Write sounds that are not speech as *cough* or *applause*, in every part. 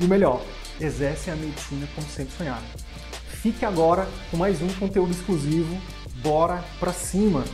e o melhor, exercem a medicina como sempre sonharam. Fique agora com mais um conteúdo exclusivo. Bora pra cima!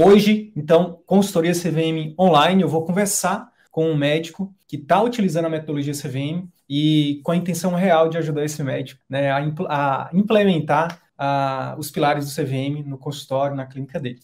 Hoje, então, consultoria CVM online, eu vou conversar com um médico que está utilizando a metodologia CVM e com a intenção real de ajudar esse médico né, a, impl a, implementar a, os pilares do CVM no consultório, na clínica dele.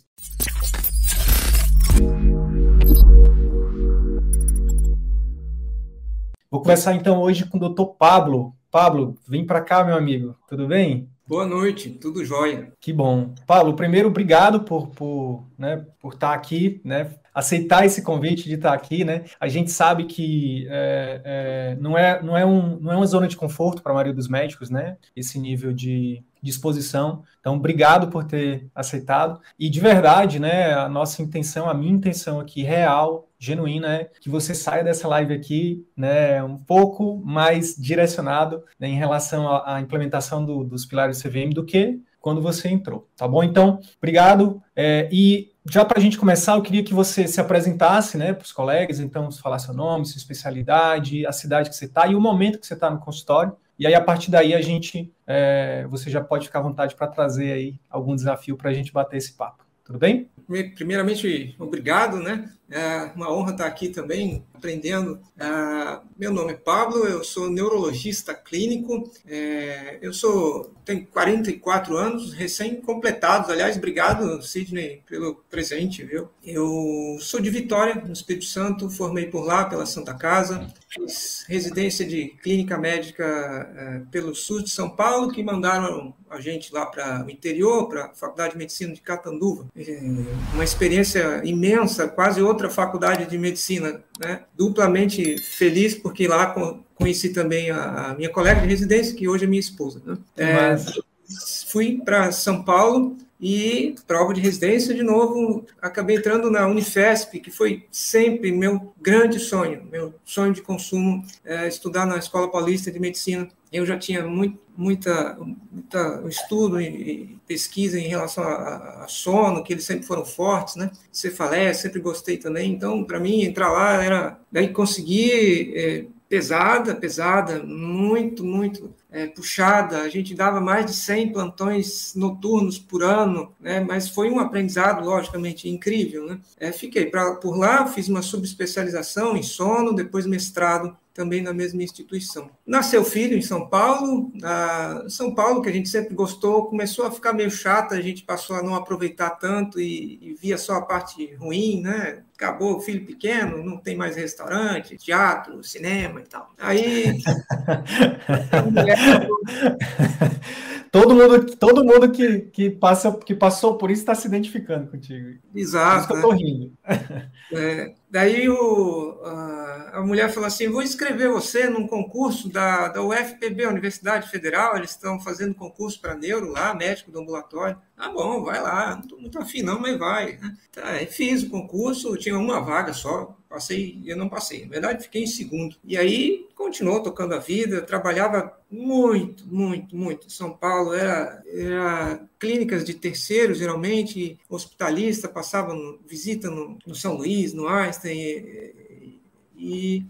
Vou começar então hoje com o Dr. Pablo. Pablo, vem para cá, meu amigo. Tudo bem? Boa noite, tudo jóia. Que bom. Paulo, primeiro, obrigado por, por, né, por estar aqui, né, aceitar esse convite de estar aqui, né? A gente sabe que é, é, não, é, não, é um, não é uma zona de conforto para a maioria dos médicos, né? Esse nível de disposição. Então, obrigado por ter aceitado. E de verdade, né, a nossa intenção, a minha intenção aqui, real, genuína, é que você saia dessa live aqui, né, um pouco mais direcionado né, em relação à, implementação do, dos pilares CVM do que quando você entrou, tá bom? Então, obrigado. É, e já para a gente começar, eu queria que você se apresentasse né, para os colegas, então, falar seu nome, sua especialidade, a cidade que você está e o momento que você está no consultório. E aí, a partir daí, a gente, é, você já pode ficar à vontade para trazer aí algum desafio para a gente bater esse papo. Tudo bem? Primeiramente, obrigado, né? É uma honra estar aqui também aprendendo. É, meu nome é Pablo, eu sou neurologista clínico. É, eu sou tenho 44 anos, recém-completados. Aliás, obrigado, Sidney, pelo presente, viu? Eu sou de Vitória, no Espírito Santo, formei por lá pela Santa Casa, fiz residência de clínica médica é, pelo SUS de São Paulo, que mandaram a gente lá para o interior, para a Faculdade de Medicina de Catanduva. É, uma experiência imensa, quase outra faculdade de medicina, né? duplamente feliz, porque lá conheci também a, minha colega de residência, que hoje é minha esposa. Né? É, fui para São Paulo e prova de residência de novo, acabei entrando na Unifesp, que foi sempre meu grande sonho, meu sonho de consumo, é, estudar na Escola Paulista de Medicina. Eu já tinha muito, muita, muita estudo e, pesquisa em relação a, a, sono, que eles sempre foram fortes, né? Cefaleia, sempre gostei também. Então, para mim, entrar lá era daí conseguir é, pesada, pesada, muito, muito é, puxada. A gente dava mais de 100 plantões noturnos por ano, né? mas foi um aprendizado, logicamente, incrível. Né? É, fiquei pra, por lá, fiz uma subespecialização em sono, depois mestrado também na mesma instituição. Nasceu filho em São Paulo, São Paulo, que a gente sempre gostou, começou a ficar meio chata, a gente passou a não aproveitar tanto e, e via só a parte ruim, né? Acabou o filho pequeno, não tem mais restaurante, teatro, cinema e tal. Aí. *laughs* todo mundo, todo mundo que, que, passa, que passou por isso está se identificando contigo. Exato. Por isso que eu estou né? rindo. É, daí o, a, a, mulher falou assim: vou inscrever você num concurso da, da UFPB, Universidade Federal, eles estão fazendo concurso para neuro lá, médico do ambulatório. Ah, bom, vai lá, não estou muito afim não, mas vai. Né? Tá, fiz o concurso, tinha uma vaga só, Passei, eu não passei. Na verdade, fiquei em segundo. E aí, continuou tocando a vida, trabalhava muito, muito, muito. São Paulo era, era clínicas de terceiro, geralmente, hospitalista, passava no, visita no, no, São Luís, no Einstein, e, e,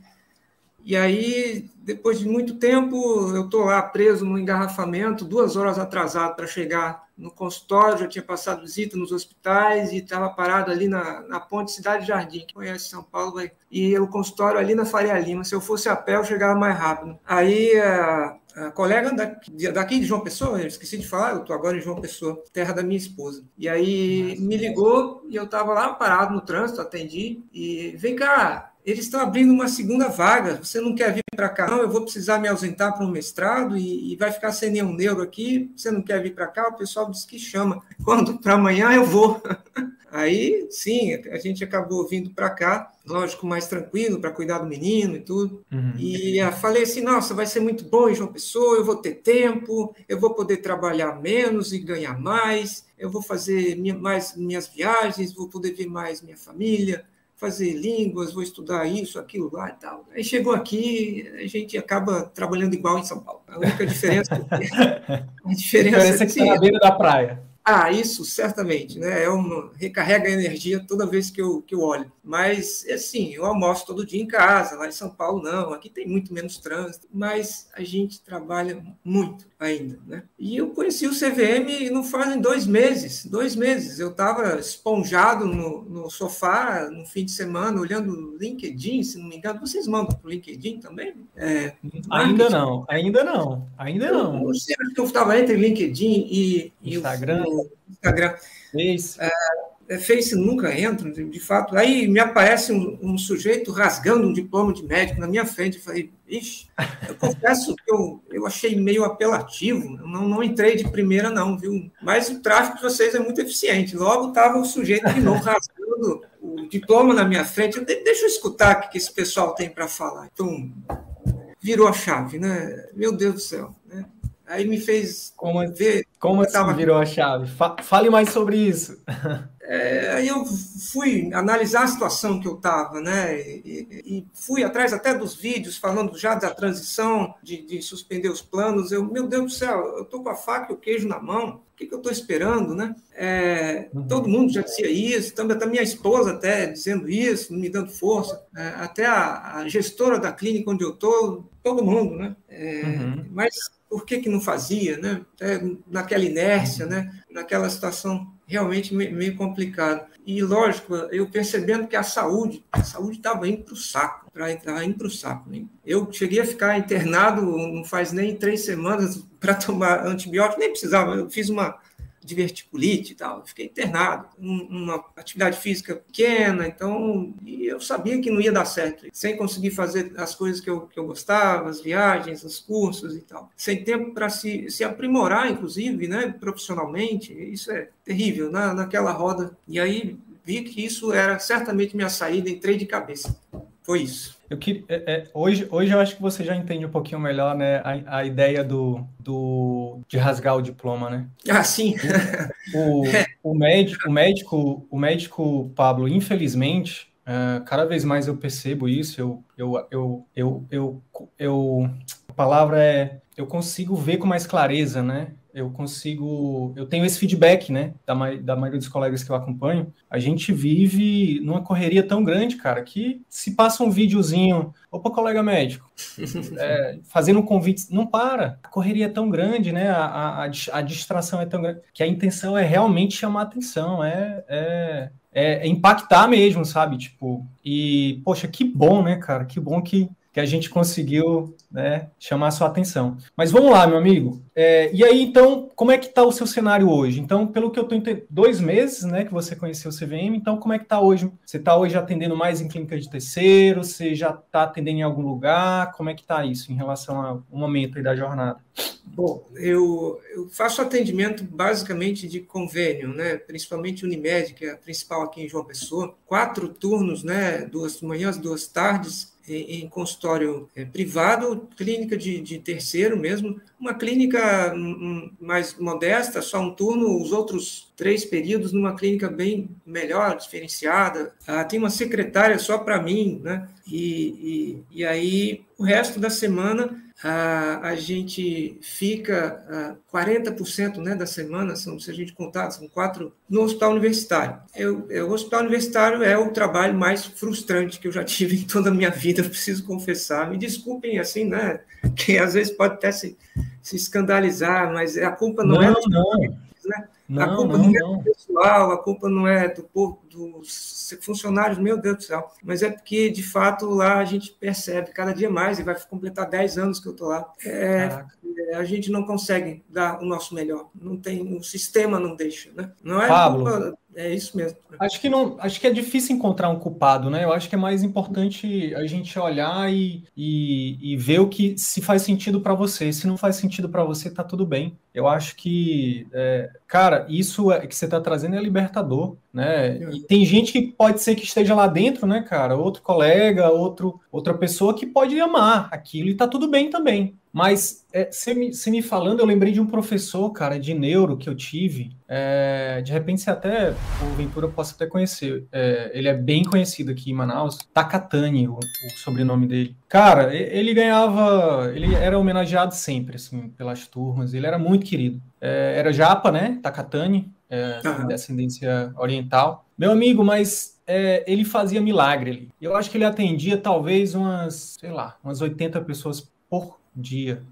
e aí, depois de muito tempo, eu estou lá preso no engarrafamento, duas horas atrasado para chegar no consultório, já tinha passado visita nos hospitais e estava parado ali na, na ponte Cidade Jardim, que conhece São Paulo, vai. e o consultório ali na Faria Lima. Se eu fosse a pé, eu chegava mais rápido. Aí a, a colega daqui, daqui de João Pessoa, eu esqueci de falar, eu estou agora em João Pessoa, terra da minha esposa. E aí me ligou e eu estava lá parado no trânsito, atendi, e vem cá, eles estão abrindo uma segunda vaga. Você não quer vir para cá? Não, eu vou precisar me ausentar para um mestrado e, e, vai ficar sem nenhum neuro aqui. Você não quer vir para cá? O pessoal diz que chama. *laughs* Quando para amanhã eu vou. *laughs* Aí, sim, a gente acabou vindo para cá, lógico, mais tranquilo, para cuidar do menino e tudo. Uhum. E eu falei assim: nossa, vai ser muito bom em João Pessoa, eu vou ter tempo, eu vou poder trabalhar menos e ganhar mais, eu vou fazer minha, mais minhas viagens, vou poder ver mais minha família fazer línguas, vou estudar isso, aquilo lá e tal. Aí chegou aqui, a gente acaba trabalhando igual em São Paulo. A única diferença, a *laughs* diferença, *laughs* a diferença é que está na beira da praia. Ah, isso certamente, né? É uma recarrega a energia toda vez que eu, que eu olho. Mas assim, eu almoço todo dia em casa, lá em São Paulo não, aqui tem muito menos trânsito, mas a gente trabalha muito ainda, né? E eu conheci o CVM não fazem dois meses, dois meses. Eu estava esponjado no, no sofá no fim de semana, olhando o LinkedIn, se não me engano. Vocês mandam para o LinkedIn também? É, ainda não, ainda não, ainda não. Eu, eu, eu estava entre LinkedIn e, Instagram. E o, Instagram. Isso. É, Face nunca entra, de fato. Aí me aparece um, um, sujeito rasgando um diploma de médico na minha frente. Eu falei, ixi, eu confesso que eu, eu achei meio apelativo. não, não entrei de primeira, não, viu? Mas o tráfego de vocês é muito eficiente. Logo estava o sujeito de novo rasgando o diploma na minha frente. deixa eu escutar o que esse pessoal tem para falar. Então, virou a chave, né? Meu Deus do céu. Né? Aí me fez como, ver. Como assim tava... virou a chave? Fale mais sobre isso. *laughs* É, aí eu fui analisar a situação que eu estava, né? E, e, fui atrás até dos vídeos falando já da transição, de, de, suspender os planos. Eu, meu Deus do céu, eu estou com a faca e o queijo na mão. O que, que eu estou esperando, né? É, uhum. Todo mundo já dizia isso, também até minha esposa até dizendo isso, me dando força. É, até a, a, gestora da clínica onde eu estou, todo mundo, né? É, uhum. Mas por que, que não fazia, né? É, naquela inércia, né? Naquela situação realmente meio complicada. E, lógico, eu percebendo que a saúde, a saúde estava indo para o saco, estava indo para o saco. Né? Eu cheguei a ficar internado não faz nem três semanas para tomar antibiótico, nem precisava, eu fiz uma diverticulite e tal. fiquei internado, uma atividade física pequena, então eu sabia que não ia dar certo, sem conseguir fazer as coisas que eu, que eu gostava, as viagens, os cursos e tal. Sem tempo para se, se aprimorar, inclusive, né, profissionalmente, isso é terrível, na, naquela roda. E aí vi que isso era certamente minha saída, entrei de cabeça. Foi isso. Eu que, é, é, hoje, hoje eu acho que você já entende um pouquinho melhor né, a, a ideia do, do, de rasgar o diploma, né? Ah, sim. O, o, o médico, o médico, o médico Pablo, infelizmente, uh, cada vez mais eu percebo isso. Eu, eu, eu, eu, eu, eu, a palavra é, eu consigo ver com mais clareza, né? Eu consigo, eu tenho esse feedback, né, da, da maioria dos colegas que eu acompanho. A gente vive numa correria tão grande, cara, que se passa um videozinho, opa, colega médico, *laughs* é, fazendo um convite, não para. A correria é tão grande, né, a, a, a, distração é tão grande, que a intenção é realmente chamar atenção, é, é, é impactar mesmo, sabe, tipo, e, poxa, que bom, né, cara, que bom que que a gente conseguiu né, chamar a sua atenção. Mas vamos lá, meu amigo. É, e aí, então, como é que está o seu cenário hoje? Então, pelo que eu estou entendendo, dois meses né, que você conheceu o CVM, então como é que está hoje? Você está hoje atendendo mais em clínica de terceiro? Você já está atendendo em algum lugar? Como é que está isso em relação ao momento da jornada? Bom, eu, eu, faço atendimento basicamente de convênio, né? principalmente Unimed, que é a principal aqui em João Pessoa. Quatro turnos, né? duas manhãs, duas tardes, em consultório é, privado, clínica de, de, terceiro mesmo, uma clínica hum, hum, mais modesta, só um turno, os outros três períodos numa clínica bem melhor, diferenciada. Ah, tem uma secretária só para mim, né? E, e, e aí o resto da semana a, a gente fica a 40% né, da semana, são, se a gente contar, são quatro, no hospital universitário. Eu, eu, o hospital universitário é o trabalho mais frustrante que eu já tive *laughs* em toda a minha vida, preciso confessar. Me desculpem, assim, né? Que às vezes pode até se, se escandalizar, mas a culpa não, não é não. né? Não, a culpa não, não é do pessoal, a culpa não é do povo, dos funcionários, meu Deus do céu. Mas é porque, de fato, lá a gente percebe cada dia mais, e vai completar 10 anos que eu estou lá, é, é, a gente não consegue dar o nosso melhor. Não tem, o sistema não deixa, né? Não é Pablo, culpa É isso mesmo. Acho que não, acho que é difícil encontrar um culpado, né? Eu acho que é mais importante a gente olhar e, e, e ver o que se faz sentido para você. Se não faz sentido para você, tá tudo bem. Eu acho que, é, cara, isso é, que você está trazendo é libertador, né? E tem gente que pode ser que esteja lá dentro, né, cara? Outro colega, outro, outra pessoa que pode amar aquilo e tá tudo bem também. Mas é, você, me, você me falando, eu lembrei de um professor, cara, de neuro que eu tive. É, de repente você até, o Ventura possa até conhecer. É, ele é bem conhecido aqui em Manaus. Takatani, o, o, sobrenome dele. Cara, ele ganhava. Ele era homenageado sempre, assim, pelas turmas. Ele era muito querido. É, era japa, né? Takatani, é, uhum. descendência oriental. Meu amigo, mas é, ele fazia milagre ali. Eu acho que ele atendia talvez umas, sei lá, umas 80 pessoas por dia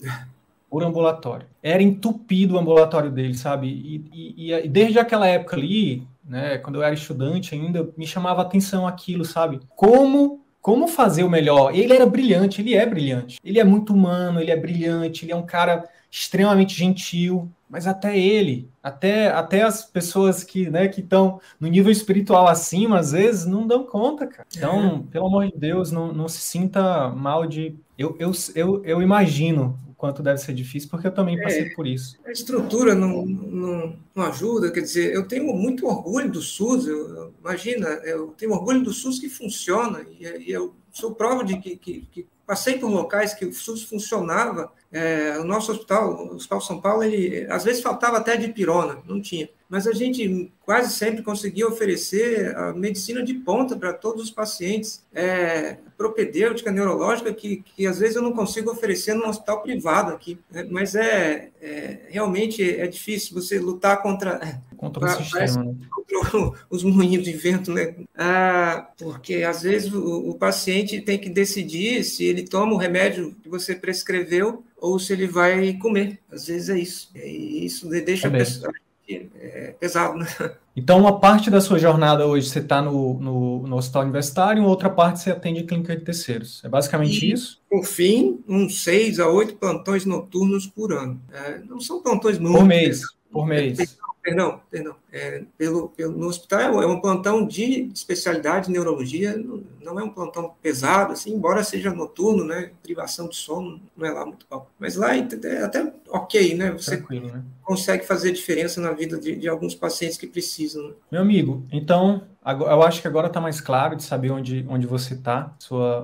*laughs* por ambulatório. Era entupido o ambulatório dele, sabe? E, e, e, desde aquela época ali, né, quando eu era estudante ainda, me chamava atenção aquilo, sabe? Como como fazer o melhor? Ele era brilhante, ele é brilhante. Ele é muito humano, ele é brilhante, ele é um cara extremamente gentil, mas até ele, até, até as pessoas que né, que estão no nível espiritual acima, às vezes não dão conta, cara. Então, é. pelo amor de Deus, não, não se sinta mal de. Eu, eu, eu, eu imagino quanto deve ser difícil, porque eu também passei é, por isso. A estrutura não, não, não, ajuda, quer dizer, eu tenho muito orgulho do SUS, eu, imagina, eu tenho orgulho do SUS que funciona, e, e eu sou prova de que, que, que passei por locais que o SUS funcionava é, o nosso hospital, o Hospital São Paulo, ele às vezes faltava até de pirona, não tinha. Mas a gente quase sempre conseguia oferecer a medicina de ponta para todos os pacientes, é, propedêutica, neurológica, que, que às vezes eu não consigo oferecer no hospital privado aqui. Né? Mas é, é, realmente é difícil você lutar contra, contra, o sistema, né? contra os moinhos de vento, né? Ah, porque às vezes o, o paciente tem que decidir se ele toma o remédio que você prescreveu ou se ele vai comer. Às vezes é isso. E isso deixa é a pessoa é pesado, né? Então, uma parte da sua jornada hoje você está no, no, no, hospital universitário, outra parte você atende clínica de terceiros. É basicamente e, isso? Por fim, uns seis a oito plantões noturnos por ano. É, não são plantões muito. Por mês. Por mês. Perdão, perdão. É, pelo, pelo, no hospital é um plantão de especialidade de neurologia, não é um plantão pesado, assim, embora seja noturno, né? Privação de sono não é lá muito bom. Mas lá é, é até ok, né? Você né? consegue fazer diferença na vida de, de alguns pacientes que precisam. Né? Meu amigo, então, eu acho que agora está mais claro de saber onde, onde você está,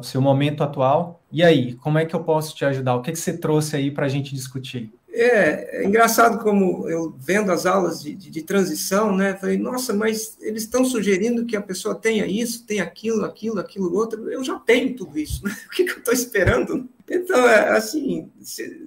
seu momento atual. E aí, como é que eu posso te ajudar? O que, que você trouxe aí para a gente discutir? É, é, engraçado como eu vendo as aulas de, de, de transição, né? Falei, nossa, mas eles estão sugerindo que a pessoa tenha isso, tenha aquilo, aquilo, aquilo outro. Eu já tenho tudo isso, né? *laughs* O que, que eu estou esperando? Então, é, assim,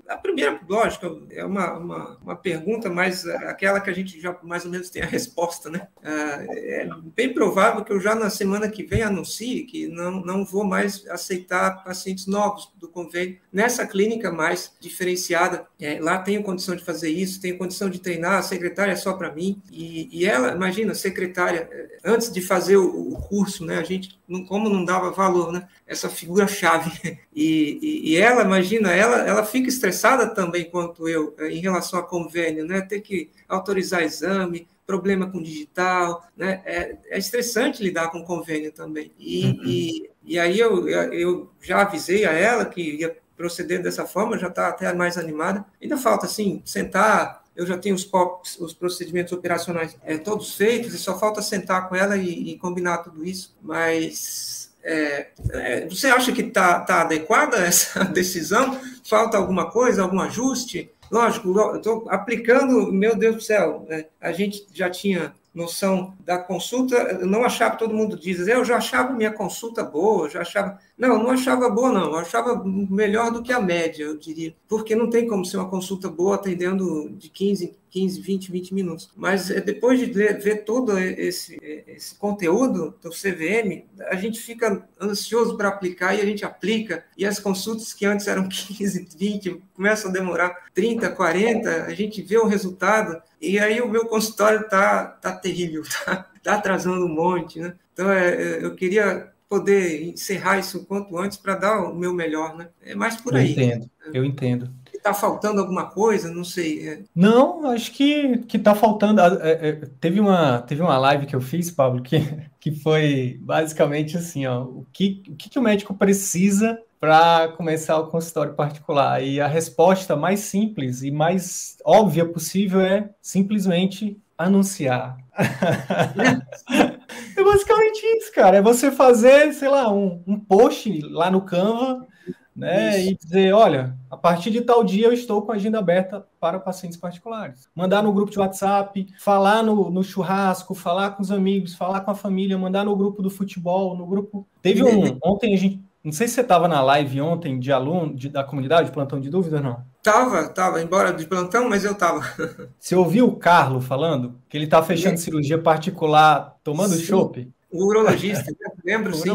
a primeira, lógico, é uma, uma, uma, pergunta, mas aquela que a gente já mais ou menos tem a resposta, né? Ah, é bem provável que eu já na semana que vem anuncie que não, não vou mais aceitar pacientes novos do convênio nessa clínica mais diferenciada. É, lá tenho condição de fazer isso, tenho condição de treinar, a secretária é só para mim. E, e ela, imagina, secretária, antes de fazer o, o curso, né? A gente, como não dava valor, né? Essa figura-chave. *laughs* E, e e ela, imagina, ela, ela fica estressada também quanto eu eh, em relação a convênio, né? Ter que autorizar exame, problema com digital, né? É, é estressante lidar com convênio também. E, uhum. e, e, aí eu, eu já avisei a ela que ia proceder dessa forma, já está até mais animada. Ainda falta, assim, sentar eu já tenho os, POPs, os procedimentos operacionais é, todos feitos, e só falta sentar com ela e, e combinar tudo isso. Mas é, é, você acha que está tá adequada essa *laughs* decisão? Falta alguma coisa, algum ajuste? Lógico, estou aplicando, meu Deus do céu, né? a gente já tinha noção da consulta, eu não achava, todo mundo diz, eu já achava minha consulta boa, já achava. Não, não achava boa, não, eu achava melhor do que a média, eu diria, porque não tem como ser uma consulta boa atendendo de 15, 15, 20, 20 minutos. Mas é, depois de ver todo esse, esse conteúdo do CVM, a gente fica ansioso para aplicar e a gente aplica, e as consultas que antes eram *laughs* 15, 20, começam a demorar 30, 40, a gente vê o resultado, e aí o meu consultório está tá terrível, está *laughs* tá atrasando um monte, né? Então, é, é, eu queria poder encerrar isso o quanto antes para dar o meu melhor, né? É mais por aí. Eu entendo, eu entendo. está faltando alguma coisa, não sei. É. Não, acho que que está faltando. É, é, teve uma teve uma live que eu fiz, Pablo, que, que foi basicamente assim, ó, o que o que, que o médico precisa para começar o consultório particular. E a resposta mais simples e mais óbvia possível é simplesmente anunciar. *laughs* é basicamente isso, cara. É você fazer, sei lá, um, um post lá no Canva né? Isso. E dizer, olha, a partir de tal dia eu estou com a agenda aberta para pacientes particulares. Mandar no grupo de WhatsApp, falar no, no churrasco, falar com os amigos, falar com a família, mandar no grupo do futebol, no grupo. Teve um. *laughs* Ontem a gente. Não sei se você estava na live ontem de aluno de, da comunidade, plantão de dúvidas, não? Tava, tava, embora de plantão, mas eu tava. *laughs* Você ouviu o Carlos falando que ele está fechando cirurgia particular, tomando chopp? O urologista, *laughs* lembro sim.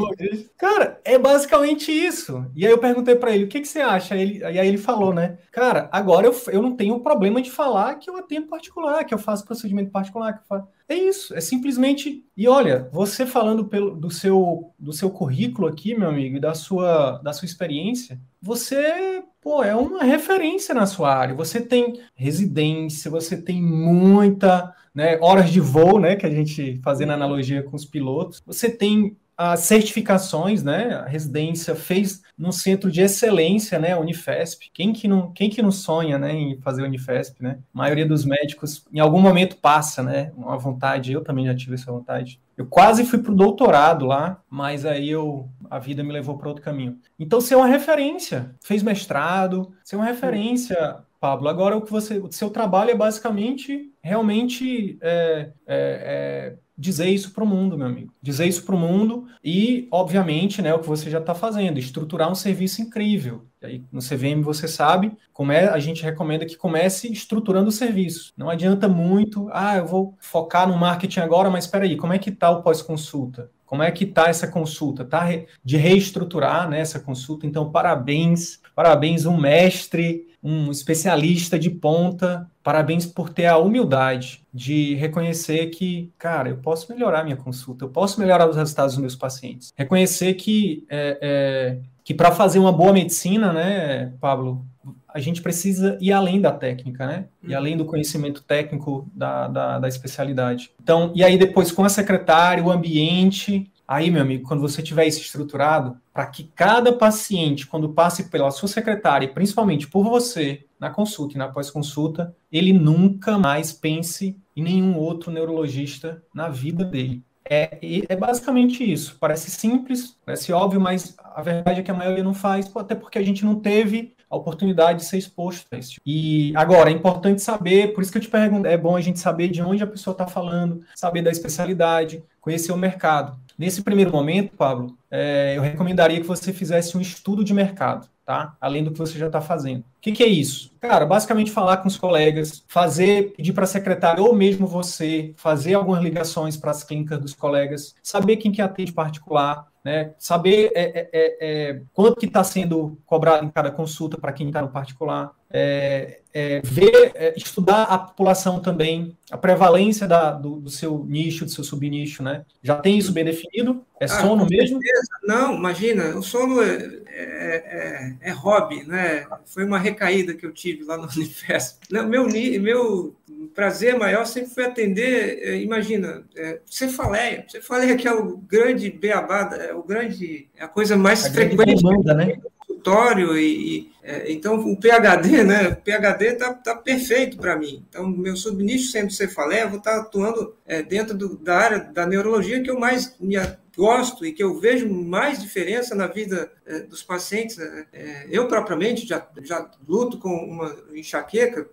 Cara, é basicamente isso. E aí eu perguntei para ele, o que, que você acha? Ele, e aí ele falou, né? Cara, agora eu, eu não tenho problema de falar que eu atendo particular, que eu faço procedimento particular. Que eu faço... É isso, é simplesmente. E olha, você falando pelo, do, seu, do seu currículo aqui, meu amigo, e da sua, da sua experiência, você pô, é uma referência na sua área. Você tem residência, você tem muita né, horas de voo, né, que a gente fazendo analogia com os pilotos. Você tem as certificações, né? A residência fez no centro de excelência, né? Unifesp. Quem que não, quem que não sonha, né, em fazer Unifesp, né? A maioria dos médicos em algum momento passa, né? Uma vontade. Eu também já tive essa vontade. Eu quase fui para o doutorado lá, mas aí eu a vida me levou para outro caminho. Então, ser uma referência, fez mestrado, ser uma referência Pablo. Agora, o que você, o seu trabalho é basicamente realmente é, é, é dizer isso para o mundo, meu amigo. Dizer isso para o mundo e, obviamente, né, o que você já está fazendo, estruturar um serviço incrível. Aí, no CVM você sabe, como é, a gente recomenda que comece estruturando o serviço. Não adianta muito, ah, eu vou focar no marketing agora, mas espera aí, como é que está o pós-consulta? Como é que está essa consulta? Está de reestruturar né, essa consulta? Então, parabéns, parabéns, um mestre, um especialista de ponta. Parabéns por ter a humildade de reconhecer que, cara, eu posso melhorar minha consulta, eu posso melhorar os resultados dos meus pacientes. Reconhecer que, é, é, que para fazer uma boa medicina, né, Pablo, a gente precisa ir além da técnica, né? E uhum. além do conhecimento técnico da, da, da especialidade. Então, e aí depois com a secretária, o ambiente, Aí, meu amigo, quando você tiver isso estruturado, para que cada paciente, quando passe pela sua secretária, e principalmente por você, na consulta e na pós-consulta, ele nunca mais pense em nenhum outro neurologista na vida dele. É, é basicamente isso. Parece simples, parece óbvio, mas a verdade é que a maioria não faz, até porque a gente não teve a oportunidade de ser exposto a isso. E agora, é importante saber, por isso que eu te pergunto, é bom a gente saber de onde a pessoa está falando, saber da especialidade, conhecer o mercado. Nesse primeiro momento, Pablo, é, eu recomendaria que você fizesse um estudo de mercado, tá? Além do que você já está fazendo. O que, que, é isso? Cara, basicamente falar com os colegas, fazer, pedir para a secretária ou mesmo você fazer algumas ligações para as clínicas dos colegas, saber quem que atende particular, né? Saber é, é, é, é quanto que está sendo cobrado em cada consulta para quem está no particular. É, é, ver, é, estudar a população também, a prevalência da, do, do, seu nicho, do seu subnicho, né? Já tem isso bem definido? É ah, sono mesmo? Não, imagina, o sono é, é, é, hobby, né? Foi uma recaída que eu tive lá no *laughs* Unifesp. Meu, meu prazer maior sempre foi atender, é, imagina, é, cefaleia. Cefaleia que é o grande beabá, é o grande, é a coisa mais a frequente demanda, né? Consultório e, e é, então o PhD, *laughs* né? O PhD tá, tá perfeito para mim. Então meu subnicho sendo cefaleia, eu vou estar tá atuando é, dentro do, da área da neurologia que eu mais me gosto e que eu vejo mais diferença na vida é, dos pacientes. Né? É, eu, propriamente, já, já luto com uma enxaqueca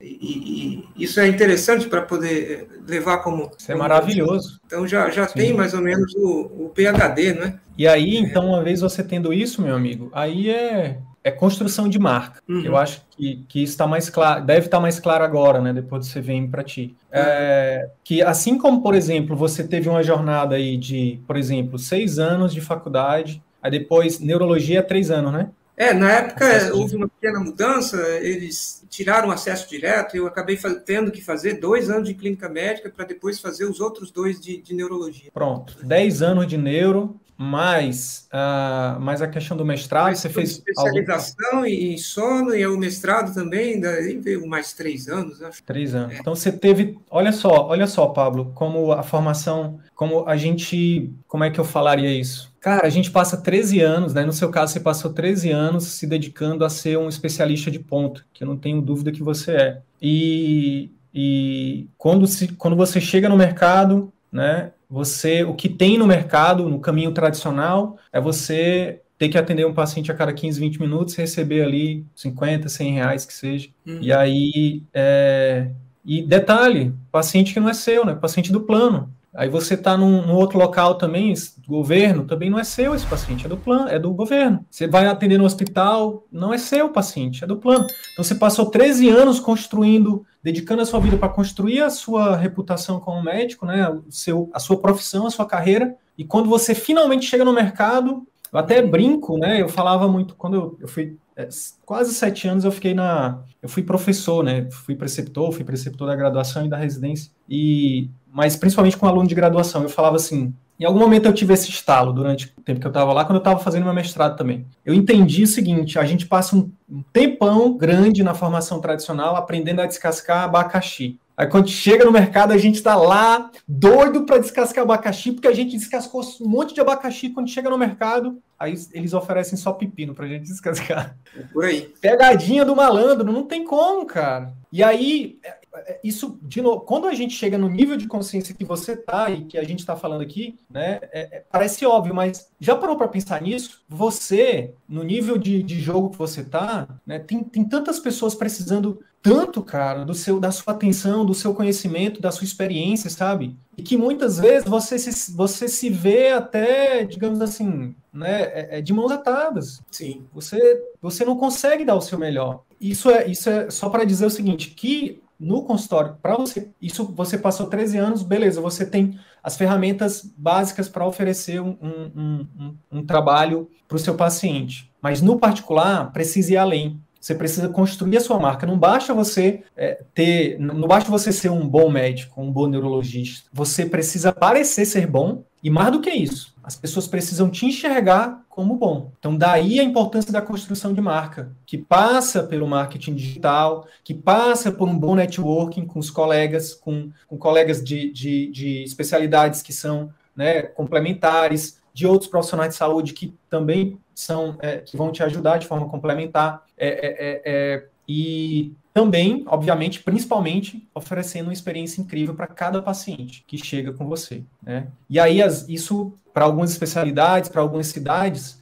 e, e isso é interessante para poder é, levar como... Isso é maravilhoso. Então, já, já tem mais ou menos o, o PHD, né? E aí, então, uma vez você tendo isso, meu amigo, aí é é construção de marca. Uhum. Eu acho que, que isso está mais claro, deve estar tá mais claro agora, né? Depois você vem para ti. Uhum. É, que assim como, por exemplo, você teve uma jornada aí de, por exemplo, seis anos de faculdade, aí depois neurologia três anos, né? É, na época houve uma pequena mudança, eles tiraram o acesso direto, eu acabei tendo que fazer dois anos de clínica médica para depois fazer os outros dois de, de neurologia. Pronto, dez anos de neuro, mas, uh, mas a questão do mestrado, mas você fez. Especialização algum... em sono e o mestrado também, daí veio mais três anos, acho. Três anos. É. Então você teve. Olha só, olha só, Pablo, como a formação, como a gente. Como é que eu falaria isso? Cara, a gente passa 13 anos, né? No seu caso, você passou 13 anos se dedicando a ser um especialista de ponto, que eu não tenho dúvida que você é. E, e quando, se, quando você chega no mercado, né? Você, o que tem no mercado, no caminho tradicional, é você ter que atender um paciente a cada 15, 20 minutos, receber ali 50, 100 reais que seja. Uhum. E aí, é... e detalhe, paciente que não é seu, né? Paciente do plano. Aí você está num, num, outro local também, governo, também não é seu esse paciente, é do plano, é do governo. Você vai atender no hospital, não é seu paciente, é do plano. Então você passou 13 anos construindo, dedicando a sua vida para construir a sua reputação como médico, né, o seu, a sua profissão, a sua carreira, e quando você finalmente chega no mercado, eu até brinco, né? Eu falava muito quando eu, eu fui quase sete anos eu fiquei na, eu fui professor, né? Fui preceptor, fui preceptor da graduação e da residência e mas principalmente com aluno de graduação. Eu falava assim, em algum momento eu tive esse estalo durante o tempo que eu estava lá, quando eu estava fazendo meu mestrado também. Eu entendi o seguinte: a gente passa um tempão grande na formação tradicional aprendendo a descascar abacaxi. Aí quando chega no mercado, a gente está lá doido para descascar abacaxi, porque a gente descascou um monte de abacaxi. Quando chega no mercado, aí eles oferecem só pepino para a gente descascar. É por aí. Pegadinha do malandro, não tem como, cara. E aí, é, isso, de novo, quando a gente chega no nível de consciência que você tá e que a gente está falando aqui, né, é, é, parece óbvio, mas já parou para pensar nisso? Você, no nível de, de jogo que você tá, né, tem, tem tantas pessoas precisando tanto, cara, do seu, da sua atenção, do seu conhecimento, da sua experiência, sabe? E que muitas vezes você se, você se vê até, digamos assim, né, é, é de mãos atadas. Sim. Você, você não consegue dar o seu melhor. Isso é, isso é só para dizer o seguinte, que no consultório, para você, isso você passou 13 anos, beleza, você tem as ferramentas básicas para oferecer um, um, um, um trabalho para o seu paciente. Mas no particular, precisa ir além. Você precisa construir a sua marca. Não basta você é, ter, não basta você ser um bom médico, um bom neurologista. Você precisa parecer ser bom e mais do que isso, as pessoas precisam te enxergar como bom. Então, daí a importância da construção de marca, que passa pelo marketing digital, que passa por um bom networking com os colegas, com, com colegas de, de, de especialidades que são né, complementares, de outros profissionais de saúde que também são é, que vão te ajudar de forma complementar. É, é, é, é e também, obviamente, principalmente, oferecendo uma experiência incrível para cada paciente que chega com você. Né? E aí, as, isso, para algumas especialidades, para algumas cidades,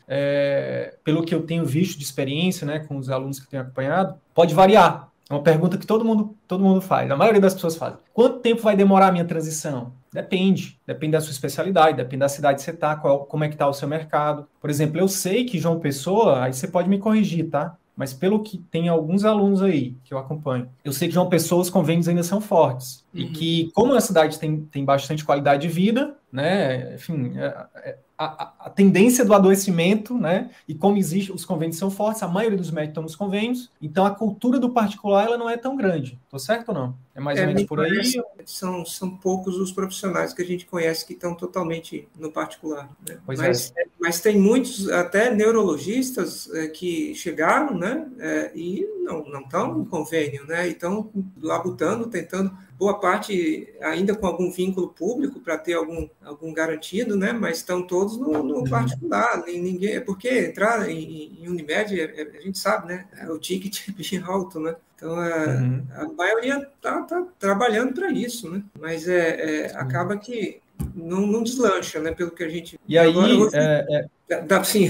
pelo que eu tenho visto de experiência né, com os alunos que tenho acompanhado, pode variar. É uma pergunta que todo mundo, todo mundo faz, a maioria das pessoas faz. Quanto tempo vai demorar a minha transição? Depende. Depende da sua especialidade, depende da cidade que você está, como é que está o seu mercado. Por exemplo, eu sei que João Pessoa, aí você pode me corrigir, tá? mas pelo que tem alguns alunos aí que eu acompanho, eu sei que João Pessoa os convênios ainda são fortes. Uhum. E que, como a cidade tem, tem bastante qualidade de vida, né? Enfim, é, é, a, a, tendência do adoecimento, né? E como existe, os convênios são fortes, a maioria dos médicos estão nos convênios, então a cultura do particular ela não é tão grande. Tô certo ou não? É mais é, ou menos por aí? São, são poucos os profissionais que a gente conhece que estão totalmente no particular. Né? Mas, é. mas tem muitos, até neurologistas, é, que chegaram, né? É, e não não estão no convênio, né? E estão labutando, tentando boa parte ainda com algum vínculo público para ter algum, algum garantido, né? Mas estão todos no, no uhum. particular. Ninguém, é porque entrar em, em Unimed, é, é, a gente sabe, né? É o ticket *laughs* bem alto, né? Então a, uhum. a maioria está tá trabalhando para isso, né? Mas é, é acaba que não, não, deslancha, né? Pelo que a gente. E aí, é, é sim,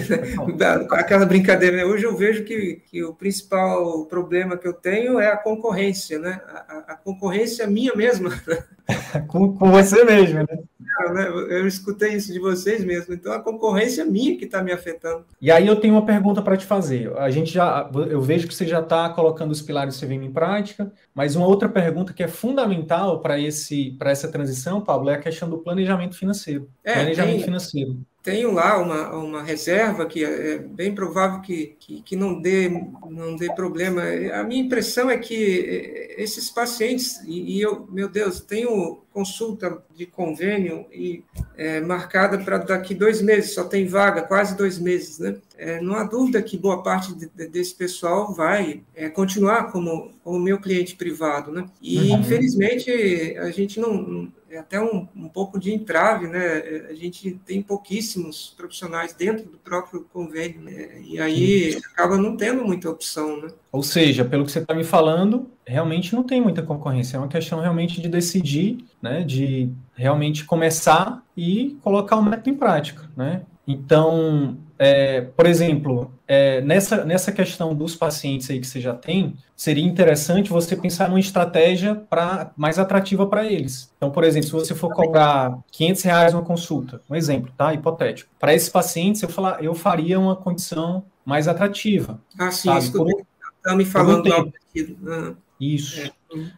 da, aquela brincadeira. Né? Hoje eu vejo que, que o principal problema que eu tenho é a concorrência, né? A, a concorrência minha mesma. *laughs* com, com você mesmo, né? Né? Eu escutei isso de vocês mesmo. Então a concorrência minha que está me afetando. E aí eu tenho uma pergunta para te fazer. A gente já, eu vejo que você já está colocando os pilares do CVM em prática, mas uma outra pergunta que é fundamental para esse para essa transição, Pablo, é a questão do planejamento financeiro. É, planejamento tem... financeiro. Tenho lá uma, uma reserva que é, é bem provável que, que, que, não, dê, não dê problema. A minha impressão é que esses pacientes, e, e eu, meu Deus, tenho consulta de convênio e é, marcada para daqui dois meses, só tem vaga, quase dois meses, né? É, não há dúvida que boa parte de, de, desse pessoal vai é, continuar como, como meu cliente privado, né? E, uhum. infelizmente, a gente não... É até um, um pouco de entrave, né? É, a gente tem pouquíssimos profissionais dentro do próprio convênio, né? E aí acaba não tendo muita opção, né? Ou seja, pelo que você está me falando, realmente não tem muita concorrência. É uma questão realmente de decidir, né? De realmente começar e colocar o método em prática, né? Então, é, por exemplo, é, nessa, nessa questão dos pacientes aí que você já tem, seria interessante você pensar numa estratégia pra, mais atrativa para eles. Então, por exemplo, se você for cobrar 500 reais uma consulta, um exemplo, tá? Hipotético. Para esses pacientes, eu, falar, eu faria uma condição mais atrativa. Ah, sim, sabe? isso Como, está me falando algo ah. Isso. É.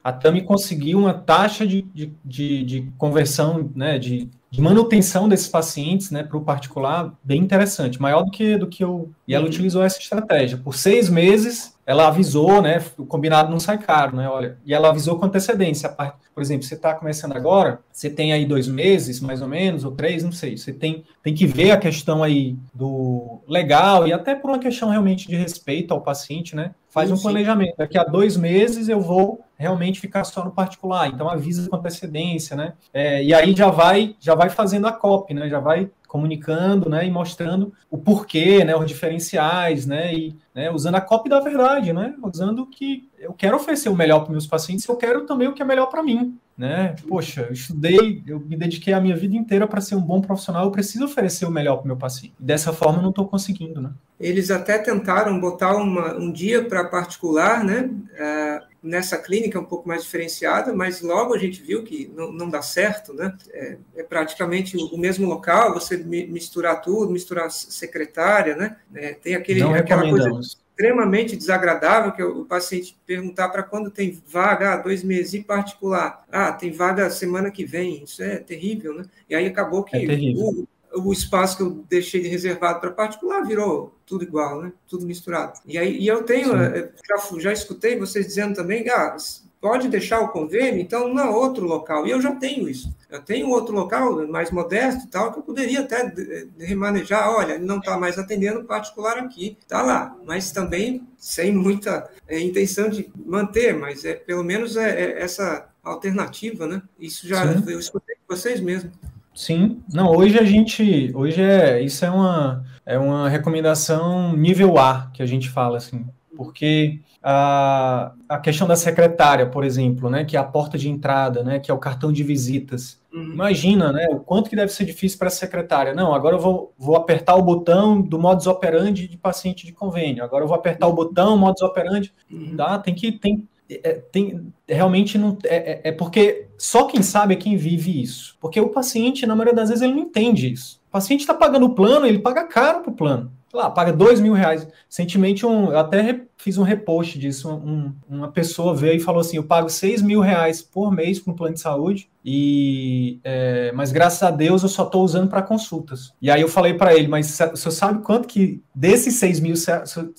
A Tami conseguiu uma taxa de, de, de, de conversão, né, de de manutenção desses pacientes né, para o particular bem interessante, maior do que do que eu. E ela uhum. utilizou essa estratégia. Por seis meses, ela avisou, né? O combinado não sai caro, né? Olha, e ela avisou com antecedência. Por exemplo, você está começando agora, você tem aí dois meses, mais ou menos, ou três, não sei. Você tem, tem que ver a questão aí do legal e até por uma questão realmente de respeito ao paciente, né? Faz um planejamento. Daqui a dois meses eu vou realmente ficar só no particular. Então avisa com antecedência, né? É, e aí já vai já vai fazendo a copy, né? Já vai comunicando, né, e mostrando o porquê, né, os diferenciais, né, e né, usando a copy da verdade, né, usando que eu quero oferecer o melhor para meus pacientes, eu quero também o que é melhor para mim, né? Poxa, eu estudei, eu me dediquei a minha vida inteira para ser um bom profissional, eu preciso oferecer o melhor para o meu paciente. Dessa forma, eu não estou conseguindo, né? Eles até tentaram botar uma, um dia para particular, né? Uh nessa clínica um pouco mais diferenciada, mas logo a gente viu que não, não dá certo, né? É, é, praticamente o mesmo local, você misturar tudo, misturar secretária, né? É, tem aquele, aquela coisa extremamente desagradável que é o paciente perguntar para quando tem vaga, ah, dois meses em particular, ah, tem vaga semana que vem, isso é terrível, né? E aí acabou que é o, o espaço que eu deixei de reservado para particular virou tudo igual, né? Tudo misturado. E aí e eu tenho, eh, já, já escutei vocês dizendo também, ah, pode deixar o convênio, então não é outro local. E eu já tenho isso. Eu tenho outro local mais modesto e tal, que eu poderia até remanejar. Olha, ele não está mais atendendo particular aqui, está lá, mas também sem muita é, intenção de manter, mas é pelo menos é, é essa alternativa, né? Isso já Sim. eu escutei vocês mesmos. Sim, não, hoje a gente, hoje é, isso é uma, é uma recomendação nível A, que a gente fala assim, porque a, a questão da secretária, por exemplo, né, que é a porta de entrada, né, que é o cartão de visitas, uhum. imagina, né, o quanto que deve ser difícil para a secretária, não, agora eu vou, vou apertar o botão do modus operandi de paciente de convênio, agora eu vou apertar o botão modus operandi, uhum. tá, tem que, tem, é, tem, realmente não é, é, é, porque só quem sabe é quem vive isso. Porque o paciente, na maioria das vezes, ele não entende isso. O paciente está pagando o plano, ele paga caro para o plano lá, paga dois mil reais. Recentemente, um, eu até fiz um repost disso. Um, uma pessoa veio e falou assim: eu pago seis mil reais por mês para um plano de saúde, e é, mas graças a Deus eu só estou usando para consultas. E aí eu falei para ele: mas senhor sabe quanto que desses seis mil,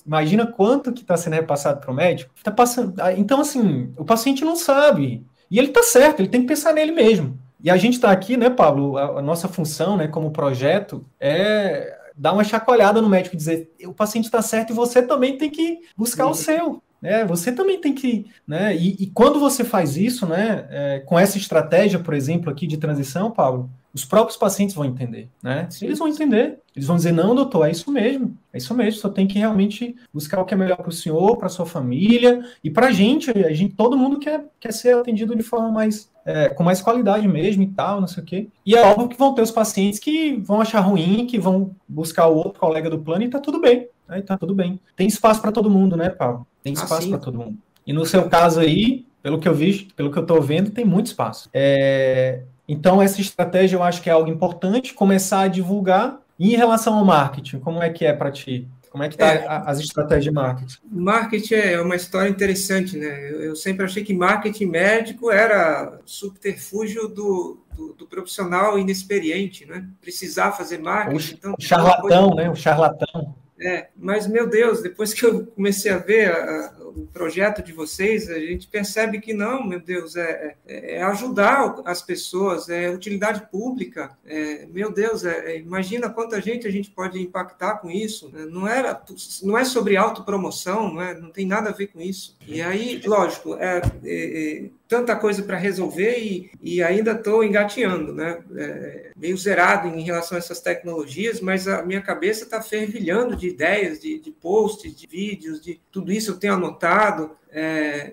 imagina quanto que está sendo repassado para o médico? Tá passando. Ah, então, assim, o paciente não sabe. E ele está certo, ele tem que pensar nele mesmo. E a gente está aqui, né, Pablo? A, a nossa função, né, como projeto, é dar uma chacoalhada no médico e dizer: o paciente está certo e você também tem que buscar Sim. o seu. Né? Você também tem que. Né? E, e quando você faz isso, né, é, com essa estratégia, por exemplo, aqui de transição, Paulo, os próprios pacientes vão entender, né? Eles vão entender. Eles vão dizer, não, doutor, é isso mesmo. É isso mesmo, só tem que realmente buscar o que é melhor para o senhor, para sua família e para a gente. A gente, todo mundo quer, quer ser atendido de forma mais é, com mais qualidade mesmo e tal, não sei o quê. E é óbvio que vão ter os pacientes que vão achar ruim, que vão buscar o outro colega do plano e tá tudo bem. Aí tá tudo bem. Tem espaço para todo mundo, né, Paulo? Tem ah, espaço para todo mundo. E no seu caso aí, pelo que eu vi, pelo que eu estou vendo, tem muito espaço. É, então, essa estratégia eu acho que é algo importante, começar a divulgar. E em relação ao marketing, como é que é para ti? Como é que tá é, as estratégias de marketing? Marketing é uma história interessante, né? Eu, eu sempre achei que marketing médico era subterfúgio do, do, do, profissional inexperiente, né? Precisar fazer marketing. O, então, o charlatão, coisa... né? O charlatão. É, mas, meu Deus, depois que eu comecei a ver a, a, o projeto de vocês, a gente percebe que não, meu Deus, é, é, é ajudar as pessoas, é utilidade pública. É, meu Deus, é, é, imagina quanta gente a gente pode impactar com isso. Né? Não, era, não é sobre autopromoção, não, é, não tem nada a ver com isso. E aí, lógico, é, é tanta coisa para resolver e, e ainda estou engateando, né? É, meio zerado em relação a essas tecnologias, mas a minha cabeça está fervilhando de ideias, de, de posts, de vídeos, de tudo isso eu tenho anotado é,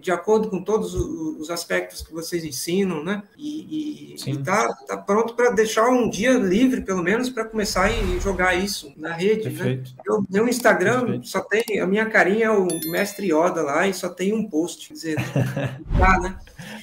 de acordo com todos os aspectos que vocês ensinam, né? E está tá pronto para deixar um dia livre, pelo menos, para começar a jogar isso na rede, né? Perfeito. né? Eu, meu Instagram Perfeito. só tem a minha carinha é o mestre Yoda lá e só tem um post, quer dizer, *laughs* tá, né?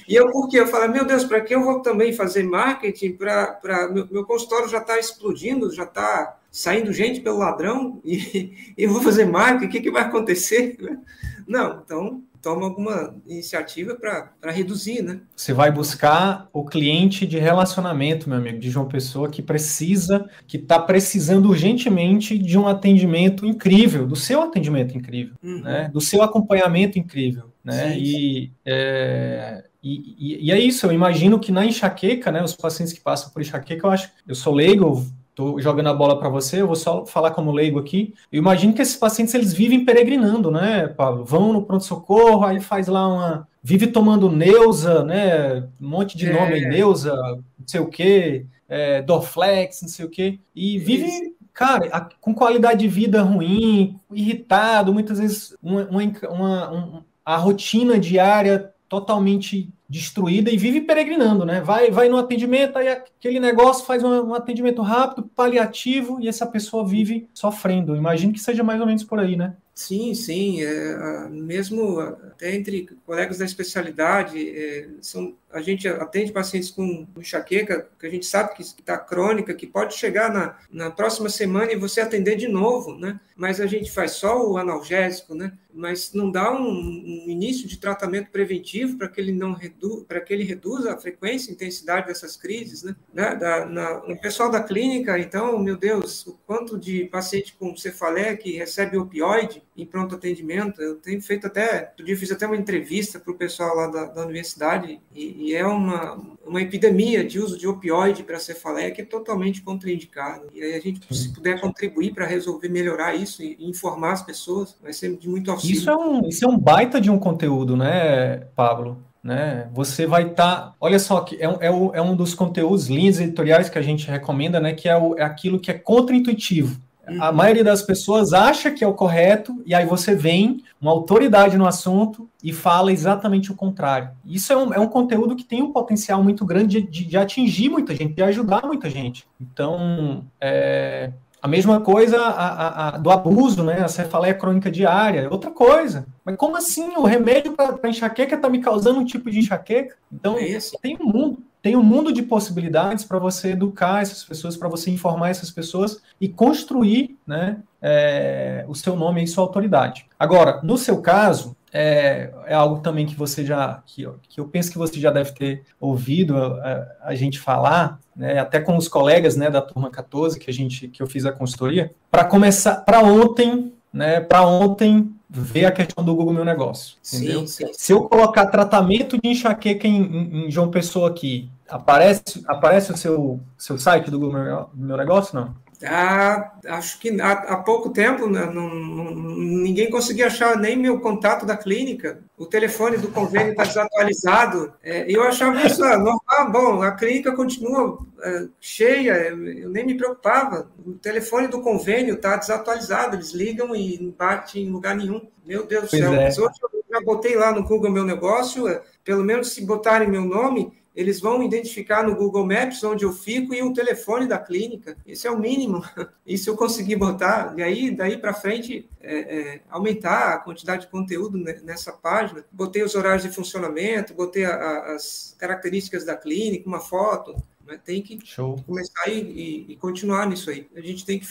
E eu por quê? Eu falei, meu Deus, para que eu vou também fazer marketing para meu, meu consultório já está explodindo, já está saindo gente pelo ladrão e, *laughs* e eu vou fazer marketing, o que, que vai acontecer? *laughs* Não, então toma alguma iniciativa para reduzir, né? Você vai buscar o cliente de relacionamento, meu amigo, de João Pessoa, que precisa, que está precisando urgentemente de um atendimento incrível, do seu atendimento incrível, uhum. né? Do seu acompanhamento incrível, né? Sim, E, é, e, e, é isso, eu imagino que na enxaqueca, né? Os pacientes que passam por enxaqueca, eu acho, eu sou leigo, Estou jogando a bola para você, eu vou só falar como leigo aqui. Eu imagino que esses pacientes eles vivem peregrinando, né, Pablo? Vão no pronto-socorro, aí faz lá uma. Vive tomando Neuza, né? Um monte de nome aí, é. Neuza, não sei o quê, é, Dorflex, não sei o quê. E vive, cara, a, com qualidade de vida ruim, irritado, muitas vezes uma, uma, uma um, a rotina diária totalmente destruída e vive peregrinando, né? Vai, vai no atendimento, aí aquele negócio faz um, um, atendimento rápido, paliativo, e essa pessoa vive sofrendo. Imagino que seja mais ou menos por aí, né? Sim, sim. É, mesmo até entre colegas da especialidade, é, são, a gente atende pacientes com enxaqueca, que a gente sabe que está crônica, que pode chegar na, na próxima semana e você atender de novo, né? Mas a gente faz só o analgésico, né? Mas não dá um, um início de tratamento preventivo para que ele não redu para que ele reduza a frequência e intensidade dessas crises, né? Da, na, no pessoal da clínica, então, meu Deus, o quanto de paciente com cefaleia que recebe opioide em pronto atendimento, eu tenho feito até, dia fiz até uma entrevista para o pessoal lá da, da universidade e, e, é uma, uma epidemia de uso de opioide para cefaleia que é totalmente contraindicado. E aí a gente, se puder contribuir para resolver, melhorar isso e, informar as pessoas, vai ser de muito auxílio. Isso é um, isso é um baita de um conteúdo, né, Pablo? né? Você vai estar, tá, olha só que é, é, é, um dos conteúdos linhas editoriais que a gente recomenda, né? Que é, o, é aquilo que é contra-intuitivo. Uhum. A maioria das pessoas acha que é o correto e aí você vem uma autoridade no assunto e fala exatamente o contrário. Isso é um, é um conteúdo que tem um potencial muito grande de, de, de atingir muita gente, de ajudar muita gente. Então, é, a mesma coisa a, a, a, do abuso, né? A cefaleia crônica diária, outra coisa. Mas como assim o remédio para enxaqueca está me causando um tipo de enxaqueca? Então, é tem um mundo, tem um mundo de possibilidades para você educar essas pessoas, para você informar essas pessoas e construir, né, é, o seu nome e sua autoridade. Agora, no seu caso, é, é, algo também que você já, que, que eu penso que você já deve ter ouvido a, a, gente falar, né, até com os colegas, né, da turma 14 que a gente, que eu fiz a consultoria, para começar, para ontem, né, para ontem ver a questão do Google Meu Negócio, entendeu? Sim, sim. Se eu colocar tratamento de enxaqueca em, em, em João Pessoa aqui, aparece, aparece o seu, seu site do Google Meu, Meu Negócio, não? Ah, acho que há, há pouco tempo né, não, não, ninguém conseguia achar nem meu contato da clínica. O telefone do convênio está desatualizado. É, eu achava isso ah, normal. Bom, a clínica continua é, cheia, eu nem me preocupava. O telefone do convênio está desatualizado. Eles ligam e não bate em lugar nenhum. Meu Deus do céu. É. Mas hoje eu já botei lá no Google meu negócio. É, pelo menos se botarem meu nome, eles vão identificar no Google Maps onde eu fico e o telefone da clínica. Isso é o mínimo. *laughs* Isso eu consegui botar. E aí, daí para frente, é, é, aumentar a quantidade de conteúdo nessa página. Botei os horários de funcionamento, botei a, a, as características da clínica, uma foto. Né? Tem que Show. começar e, e, e, continuar nisso aí. A gente tem que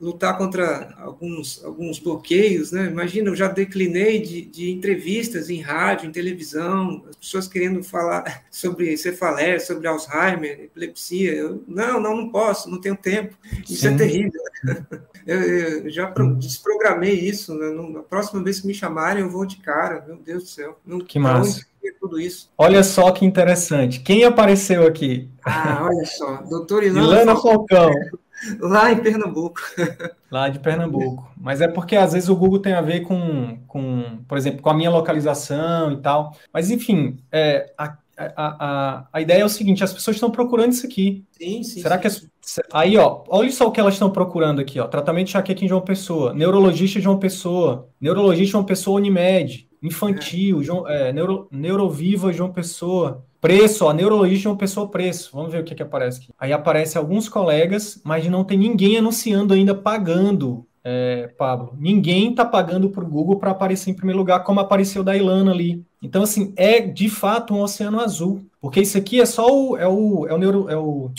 lutar contra alguns, alguns bloqueios, né? Imagina, eu já declinei de, de entrevistas em rádio, em televisão, as pessoas querendo falar *laughs* sobre cefaleia, sobre Alzheimer, epilepsia. Eu, não, não, não posso, não tenho tempo. Isso é Sim. é terrível. *laughs* Eu, eu já desprogramei isso. Né? Na próxima vez que me chamarem, eu vou de cara. Meu Deus do céu. Não, que massa. Tudo isso. Olha só que interessante. Quem apareceu aqui? Ah, olha só. *laughs* Doutor Ilana, Ilana Falcão. *laughs* Lá em Pernambuco. *laughs* Lá de Pernambuco. Mas é porque às vezes o Google tem a ver com, com por exemplo, com a minha localização e tal. Mas enfim, é, a, a, a, a ideia é o seguinte: as pessoas estão procurando isso aqui. Sim, sim. Será sim. que as, aí, ó, olha só o que elas estão procurando aqui, ó. Tratamento de enxaqueca em João Pessoa, neurologista de João Pessoa, neurologista de João Pessoa Unimed, infantil. João, é, neuro, neuroviva João Pessoa. Preço, ó, neurologista João Pessoa preço. Vamos ver o que, que aparece aqui. Aí aparece alguns colegas, mas não tem ninguém anunciando ainda pagando é, Pablo. Ninguém está pagando para o Google para aparecer em primeiro lugar, como apareceu da Ilana ali. Então, assim, é de fato um oceano azul. Porque isso aqui é só o. É o, é o, neuro, é o,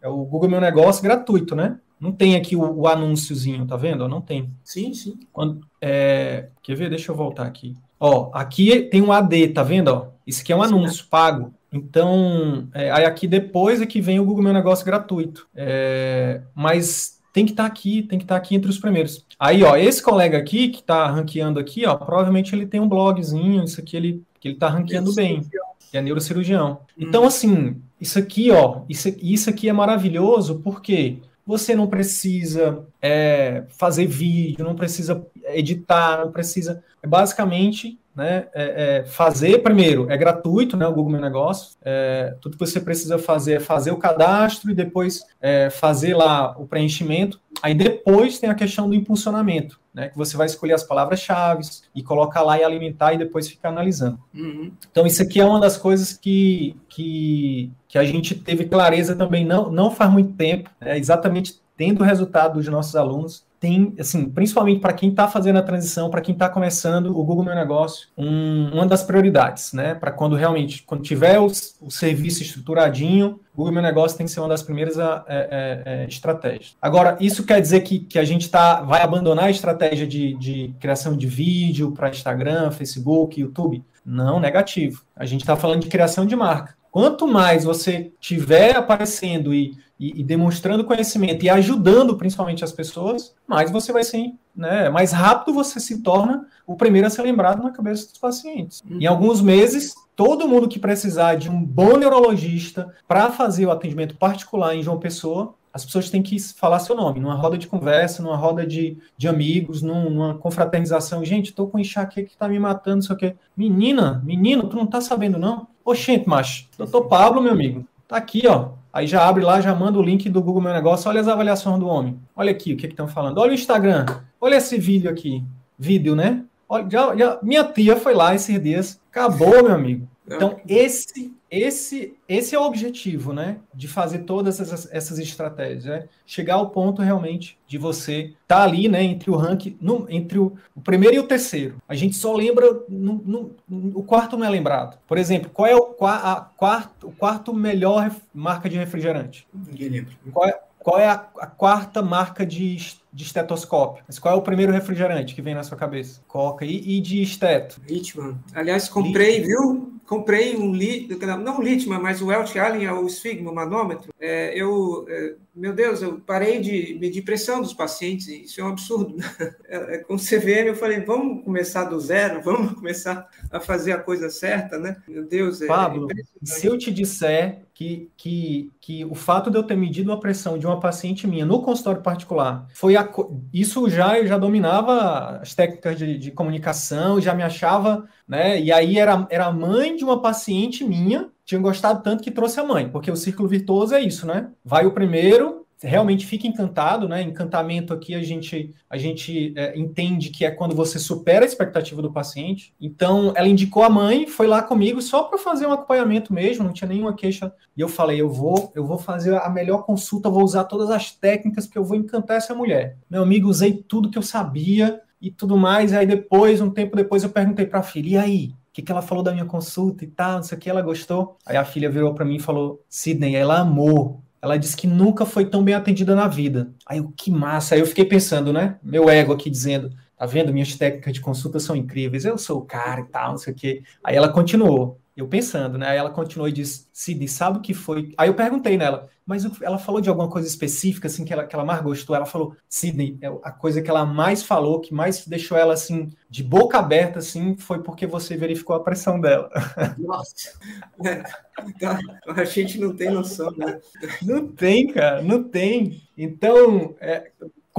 é o Google Meu Negócio gratuito, né? Não tem aqui o, o anúnciozinho, tá vendo? Não tem. Sim, sim. Quando, é, quer ver? Deixa eu voltar aqui. Ó, aqui tem um AD, tá vendo? Ó, isso aqui é um sim, anúncio pago. Então, é, aí aqui depois é que vem o Google Meu Negócio gratuito. É, mas tem que estar tá aqui, tem que estar tá aqui entre os primeiros. Aí, ó, esse colega aqui que está ranqueando aqui, ó, provavelmente ele tem um blogzinho, isso aqui ele que ele está ranqueando bem. Que é neurocirurgião. Hum. Então, assim, isso aqui, ó, isso, isso aqui é maravilhoso porque você não precisa é, fazer vídeo, não precisa editar, não precisa. É basicamente né, é, é fazer primeiro é gratuito, né, o Google Meu Negócio. É, tudo que você precisa fazer é fazer o cadastro e depois é, fazer lá o preenchimento. Aí depois tem a questão do impulsionamento, né, que você vai escolher as palavras-chave e colocar lá e alimentar e depois ficar analisando. Uhum. Então isso aqui é uma das coisas que, que, que a gente teve clareza também não, não faz muito tempo, né, exatamente tendo o resultado dos nossos alunos tem, assim, principalmente para quem está fazendo a transição, para quem está começando o Google Meu Negócio, um, uma das prioridades, né? Para quando realmente, quando tiver o, o, serviço estruturadinho, o Google Meu Negócio tem que ser uma das primeiras é, é, é, estratégias. Agora, isso quer dizer que, que a gente tá, vai abandonar a estratégia de, de criação de vídeo para Instagram, Facebook, YouTube? Não, negativo. A gente está falando de criação de marca. Quanto mais você tiver aparecendo e e, e, demonstrando conhecimento e ajudando principalmente as pessoas, mais você vai ser, né, mais rápido você se torna o primeiro a ser lembrado na cabeça dos pacientes. Uhum. Em alguns meses, todo mundo que precisar de um bom neurologista para fazer o atendimento particular em João Pessoa, as pessoas têm que falar seu nome, numa roda de conversa, numa roda de, de amigos, num, numa confraternização. Gente, tô com enxaqueca que tá me matando, não sei o quê. Menina, menino, tu não tá sabendo, não? Oxente, macho, doutor Pablo, meu amigo, tá aqui, ó, Aí já abre lá, já manda o link do Google Meu Negócio. Olha as avaliações do homem. Olha aqui o que estão falando. Olha o Instagram. Olha esse vídeo aqui. Vídeo, né? Olha, já, já, minha tia foi lá esses dias. Acabou, meu amigo. Então, esse esse, esse é o objetivo, né? De fazer todas essas, essas estratégias, né? Chegar ao ponto realmente de você estar tá ali, né? Entre o ranking, no, entre o, o, primeiro e o terceiro. A gente só lembra, no, no, o quarto não é lembrado. Por exemplo, qual é o, a, quarto, o quarto melhor marca de refrigerante? Ninguém lembra. Qual é, qual é a, a quarta marca de de estetoscópio. Mas qual é o primeiro refrigerante que vem na sua cabeça? Coca. E, e de esteto? Litman. Aliás, comprei, viu? Comprei um Litman, não um Litman, mas o Welch Allen, é o Sfigma, o manômetro. É, eu, é, meu Deus, eu parei de medir pressão dos pacientes, isso é um absurdo. *laughs* É, é, com CVM eu falei, vamos começar do zero, *laughs* vamos começar a fazer a coisa certa, né? Meu Deus, é Pablo, se eu te disser que, que, que o fato de eu ter medido a pressão de uma paciente minha no consultório particular foi a, isso já eu já dominava as técnicas de, de comunicação, já me achava, né? E aí era, era a mãe de uma paciente minha, tinha gostado tanto que trouxe a mãe, porque o círculo virtuoso é isso, né? Vai o primeiro, realmente fica encantado, né? Encantamento aqui a gente a gente é, entende que é quando você supera a expectativa do paciente. Então, ela indicou a mãe, foi lá comigo só para fazer um acompanhamento mesmo, não tinha nenhuma queixa. E eu falei, eu vou, eu vou fazer a melhor consulta, vou usar todas as técnicas porque eu vou encantar essa mulher. Meu amigo, usei tudo que eu sabia e tudo mais. E aí depois, um tempo depois, eu perguntei para a filha, e aí? que, que ela falou da minha consulta e tal, não sei o que, ela gostou. Aí a filha virou para mim e falou: Sidney, ela amou. Ela disse que nunca foi tão bem atendida na vida. Aí eu, que massa. Aí eu fiquei pensando, né? Meu ego aqui dizendo: tá vendo? Minhas técnicas de consulta são incríveis. Eu sou o cara e tal, não sei o quê. Aí ela continuou. Eu pensando, né? Aí ela continuou e disse: Sidney, sabe o que foi? Aí eu perguntei nela, mas ela falou de alguma coisa específica, assim, que ela, que ela mais gostou. Ela falou: Sidney, é a coisa que ela mais falou, que mais deixou ela, assim, de boca aberta, assim, foi porque você verificou a pressão dela. *laughs* Nossa! É, a gente não tem noção, né? Não tem, cara, não tem. Então, é,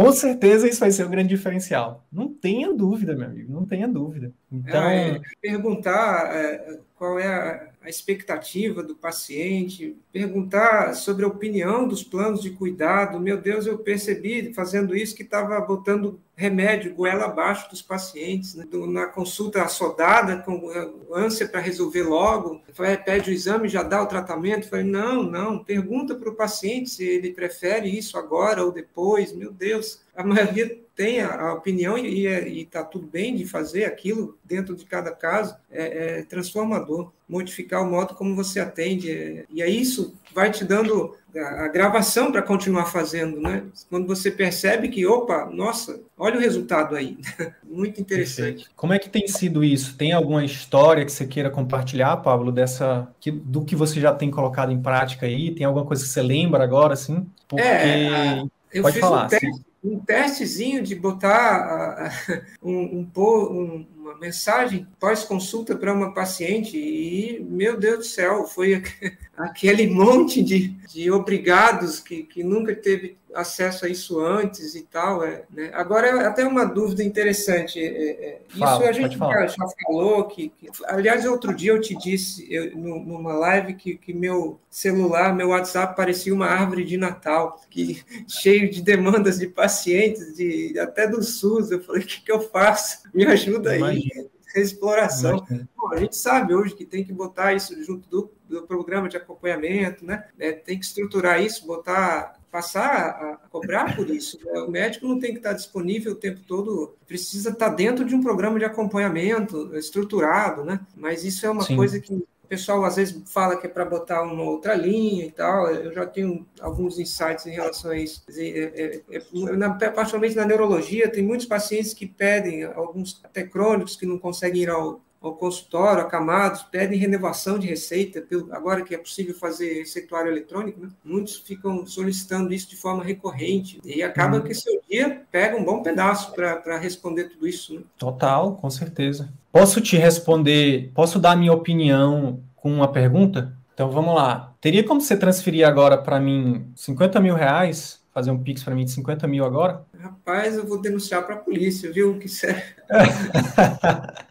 com certeza isso vai ser o grande diferencial. Não tenha dúvida, meu amigo, não tenha dúvida. Então, é, perguntar é, qual é a, a, expectativa do paciente, perguntar sobre a opinião dos planos de cuidado. Meu Deus, eu percebi fazendo isso que estava botando remédio goela abaixo dos pacientes, né? na consulta assodada, com ânsia para resolver logo, pede o exame, já dá o tratamento. Falei, não, não, pergunta para o paciente se ele prefere isso agora ou depois. Meu Deus, a maioria tem a, a opinião e está tudo bem de fazer aquilo dentro de cada caso, é, é transformador. Modificar o modo como você atende. É, e é isso vai te dando a, a gravação para continuar fazendo, né? Quando você percebe que, opa, nossa, olha o resultado aí. *laughs* Muito interessante. Perfeito. Como é que tem sido isso? Tem alguma história que você queira compartilhar, Pablo, dessa que, do que você já tem colocado em prática aí? Tem alguma coisa que você lembra agora, assim? Porque... É, eu Pode fiz falar, um teste, um testezinho de botar *laughs* um, um, uma mensagem pós-consulta para uma paciente e, meu Deus do céu, foi *laughs* aquele monte de, de obrigados que, que nunca teve acesso a isso antes e tal. É, né? Agora, é até uma dúvida interessante. É, é, isso Fala, a gente já, já, falou. Que, que, aliás, outro dia eu te disse, eu, numa live, que, que meu celular, meu WhatsApp parecia uma árvore de Natal, que *laughs* cheio de demandas de pacientes, de, até do SUS. Eu falei, o que, que eu faço? Me ajuda aí. Exploração. Bom, a gente sabe hoje que tem que botar isso junto do, do programa de acompanhamento, né? É, tem que estruturar isso, botar passar a cobrar por isso. Né? O médico não tem que estar disponível o tempo todo, precisa estar dentro de um programa de acompanhamento estruturado, né? Mas isso é uma Sim. coisa que o pessoal às vezes fala que é para botar uma outra linha e tal. Eu já tenho alguns insights em relação a isso. Dizer, é, é, é, na, particularmente na neurologia, tem muitos pacientes que pedem, alguns até crônicos, que não conseguem ir ao ao consultório, acamados, pedem renovação de receita, agora que é possível fazer receituário eletrônico, né? muitos ficam solicitando isso de forma recorrente, e acaba hum. que seu dia pega um bom pedaço para responder tudo isso. Né? Total, com certeza. Posso te responder, posso dar minha opinião com uma pergunta? Então vamos lá. Teria como você transferir agora para mim 50 mil reais fazer um Pix para mim de 50 mil agora? Rapaz, eu vou denunciar para a polícia, viu? Que sério. *laughs*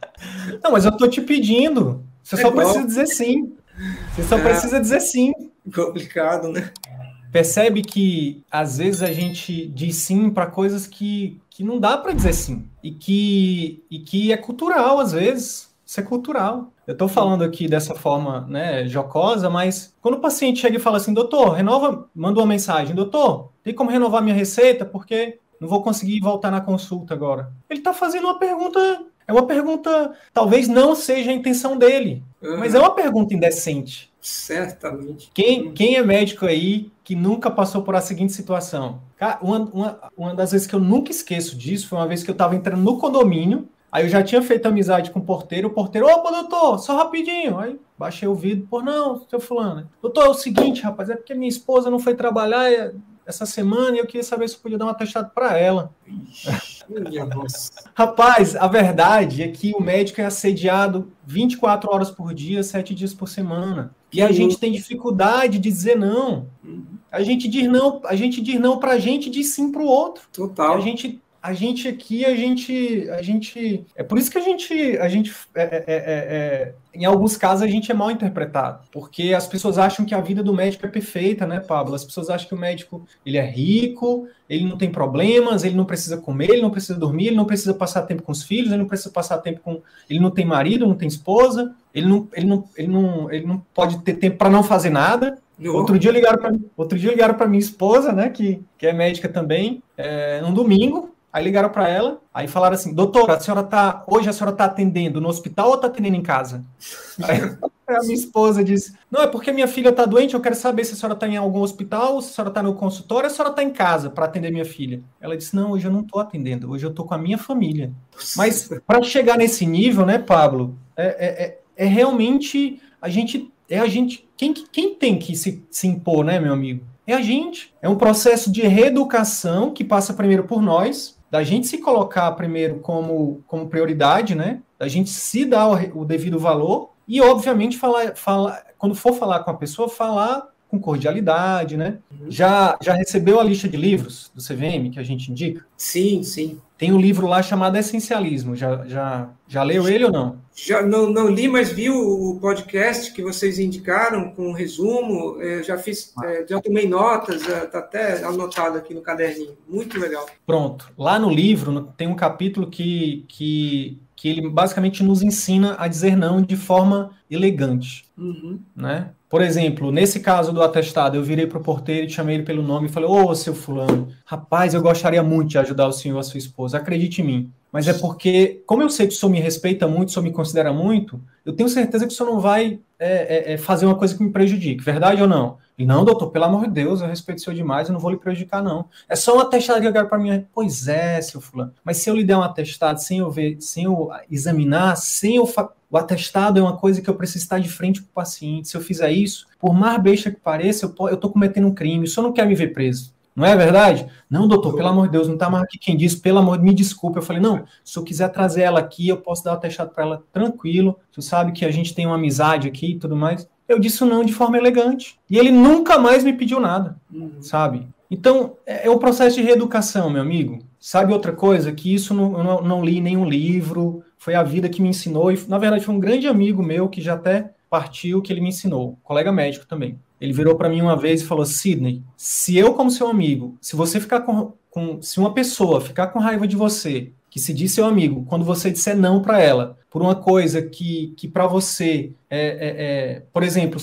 Não, mas eu tô te pedindo. Você é só igual. precisa dizer sim. Você só é. precisa dizer sim. Complicado, né? Percebe que às vezes a gente diz sim para coisas que, que não dá para dizer sim e que, e que é cultural às vezes. Isso é cultural. Eu estou falando aqui dessa forma, né, jocosa, mas quando o paciente chega e fala assim, doutor, renova, manda uma mensagem, doutor, tem como renovar minha receita porque não vou conseguir voltar na consulta agora. Ele está fazendo uma pergunta é uma pergunta, talvez não seja a intenção dele, uhum. mas é uma pergunta indecente. Certamente. Quem, quem é médico aí que nunca passou por a seguinte situação? Uma, uma, uma das vezes que eu nunca esqueço disso foi uma vez que eu estava entrando no condomínio, aí eu já tinha feito amizade com o porteiro, o porteiro, opa, doutor, só rapidinho. Aí baixei o vidro, por não, seu fulano. Doutor, é o seguinte, rapaz, é porque minha esposa não foi trabalhar, essa semana e eu queria saber se podia dar um atestado para ela. Rapaz, a verdade é que o médico é assediado 24 horas por dia, 7 dias por semana. E a gente tem dificuldade de dizer não. Uhum. A gente diz não, a gente diz não para a gente e diz sim para o outro. Total. A gente a gente aqui, a gente, a gente, é por isso que a gente, a gente, é, é, é, é, em alguns casos a gente é mal interpretado, porque as pessoas acham que a vida do médico é perfeita, né, Pablo? As pessoas acham que o médico ele é rico, ele não tem problemas, ele não precisa comer, ele não precisa dormir, ele não precisa passar tempo com os filhos, ele não precisa passar tempo com, ele não tem marido, não tem esposa, ele não, ele não, ele não, ele não pode ter tempo para não fazer nada. Outro dia ligaram para outro dia ligaram para minha esposa, né, que, que é médica também, é, um domingo Aí ligaram para ela, aí falaram assim: doutora, a senhora tá. Hoje a senhora tá atendendo no hospital ou tá atendendo em casa? *laughs* Aí a minha esposa disse: Não, é porque minha filha tá doente, eu quero saber se a senhora tá em algum hospital, se a senhora tá no consultório, ou se a senhora tá em casa para atender minha filha. Ela disse: Não, hoje eu não tô atendendo, hoje eu tô com a minha família. Mas para chegar nesse nível, né, Pablo, é, é, é, é realmente a gente. É a gente. Quem, quem tem que se, se impor, né, meu amigo? É a gente. É um processo de reeducação que passa primeiro por nós, da gente se colocar primeiro como, como prioridade, né? Da gente se dar o, o devido valor e, obviamente, falar, falar, quando for falar com a pessoa, falar com cordialidade, né? Já, já recebeu a lista de livros do CVM que a gente indica? Sim, sim. Tem um livro lá chamado Essencialismo. Já, já, já leu ele ou não? Já não, não li, mas vi o podcast que vocês indicaram com um resumo. É, já fiz, ah. é, já tomei notas, está é, até anotado aqui no caderninho. Muito legal. Pronto. Lá no livro tem um capítulo que, que, que ele basicamente nos ensina a dizer não de forma elegante, uhum. né? Por exemplo, nesse caso do atestado, eu virei para o porteiro e chamei ele pelo nome e falei: Ô, seu fulano, rapaz, eu gostaria muito de ajudar o senhor e a sua esposa, acredite em mim. Mas é porque, como eu sei que o senhor me respeita muito, o senhor me considera muito, eu tenho certeza que o senhor não vai é, é, é fazer uma coisa que me prejudique, verdade ou não? E não, doutor, pelo amor de Deus, eu respeito o senhor demais, eu não vou lhe prejudicar, não. É só um atestado que eu quero para mim. Pois é, seu fulano. Mas se eu lhe der um atestado sem eu ver, sem eu examinar, sem eu o atestado é uma coisa que eu preciso estar de frente para o paciente. Se eu fizer isso, por mais besta que pareça, eu estou cometendo um crime. O senhor não quer me ver preso. Não é verdade? Não, doutor, pelo amor de Deus, não está mais aqui quem disse, pelo amor de me desculpe. Eu falei, não, se eu quiser trazer ela aqui, eu posso dar o atestado para ela tranquilo. Você sabe que a gente tem uma amizade aqui e tudo mais. Eu disse não de forma elegante. E ele nunca mais me pediu nada, uhum. sabe? Então, é, é um processo de reeducação, meu amigo. Sabe outra coisa? Que isso não, eu não, não li nenhum livro, foi a vida que me ensinou, e na verdade foi um grande amigo meu que já até partiu que ele me ensinou, colega médico também. Ele virou para mim uma vez e falou: Sidney, se eu, como seu amigo, se você ficar com, com. Se uma pessoa ficar com raiva de você, que se diz seu amigo, quando você disser não para ela, por uma coisa que, que para você é, é, é, por exemplo,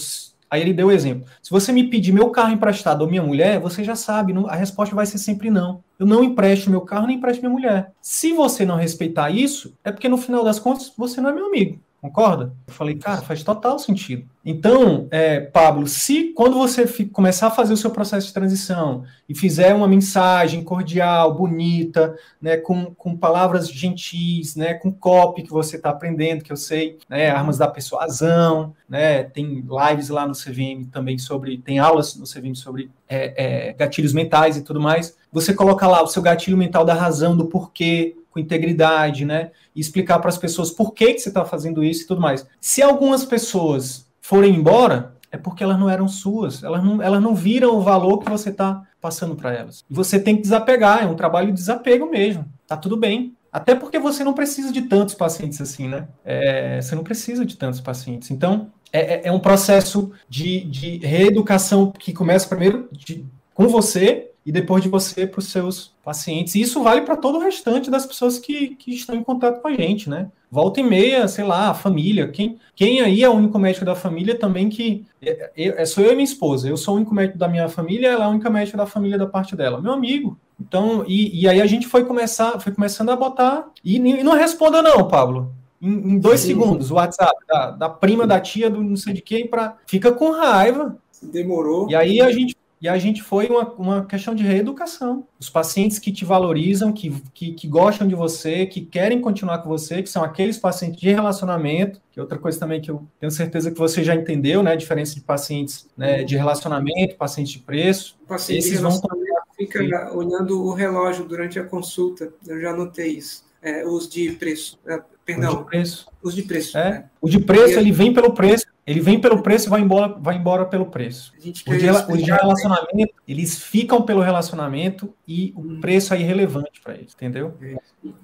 Aí ele deu o exemplo. Se você me pedir meu carro emprestado ou minha mulher, você já sabe, a resposta vai ser sempre não. Eu não empresto meu carro, nem empresto minha mulher. Se você não respeitar isso, é porque no final das contas você não é meu amigo. Concorda? Eu falei, cara, faz total sentido. Então, é, Pablo, se quando você começar a fazer o seu processo de transição e fizer uma mensagem cordial, bonita, né, com, com palavras gentis, né, com copy que você está aprendendo, que eu sei, né, armas da persuasão, né, tem lives lá no CVM também sobre, tem aulas no CVM sobre é, é, gatilhos mentais e tudo mais. Você coloca lá o seu gatilho mental da razão, do porquê, com integridade, né? E explicar para as pessoas por que, que você está fazendo isso e tudo mais. Se algumas pessoas forem embora, é porque elas não eram suas, elas não, elas não viram o valor que você está passando para elas. E você tem que desapegar, é um trabalho de desapego mesmo. Tá tudo bem. Até porque você não precisa de tantos pacientes assim, né? É, você não precisa de tantos pacientes. Então, é, é, é um processo de, de reeducação que começa primeiro de, com você e depois de você para os seus pacientes. E isso vale para todo o restante das pessoas que, que estão em contato com a gente, né? Volta e meia, sei lá, a família. Quem, quem aí é o único médico da família também que. É, é, sou eu e minha esposa. Eu sou o único médico da minha família, ela é a única médica da família da parte dela. Meu amigo. Então, e, e aí a gente foi começar, foi começando a botar. E, e não responda, não, Pablo. Em, em dois Sim. segundos, o WhatsApp da, da prima, da tia, do não sei de quem, para fica com raiva. Demorou. E aí a gente e a gente foi uma, uma questão de reeducação. Os pacientes que te valorizam, que, que, que, gostam de você, que querem continuar com você, que são aqueles pacientes de relacionamento, que é outra coisa também que eu tenho certeza que você já entendeu, né? A diferença de pacientes né, de relacionamento, pacientes de preço. O paciente Esses de relacionamento vão... fica olhando o relógio durante a consulta. Eu já notei isso. É, os de preço. É, perdão. Os de preço. Os de preço. É. Né? O de preço, ele vem pelo preço ele vem pelo preço e vai embora, vai embora pelo preço. O de, o de relacionamento, eles ficam pelo relacionamento e o hum. preço é irrelevante para eles, entendeu?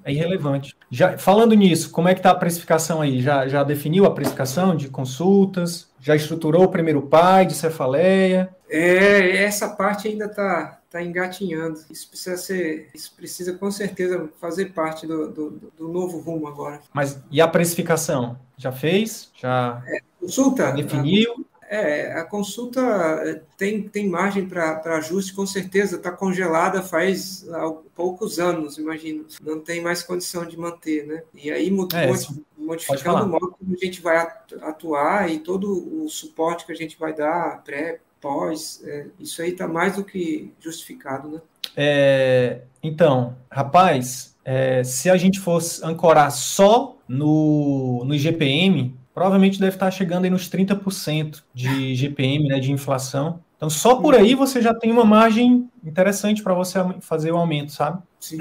É irrelevante. Já, falando nisso, como é que está a precificação aí? Já, já definiu a precificação de consultas? Já estruturou o primeiro pai de cefaleia? É, essa parte ainda está tá engatinhando. Isso precisa ser, isso precisa com certeza fazer parte do, do, do novo rumo agora. Mas e a precificação? Já fez? Já é, consulta? Definiu? É, a consulta é, tem, tem margem para ajuste, com certeza, está congelada faz poucos anos, imagino. Não tem mais condição de manter, né? E aí, é, modificando o modo como a gente vai atuar e todo o suporte que a gente vai dar, pré, pós, é, isso aí está mais do que justificado, né? É, então, rapaz, é, se a gente fosse ancorar só no, no GPM, provavelmente deve estar chegando aí nos 30% de GPM, né, de inflação. Então, só por aí você já tem uma margem interessante para você fazer o aumento, sabe? Sim.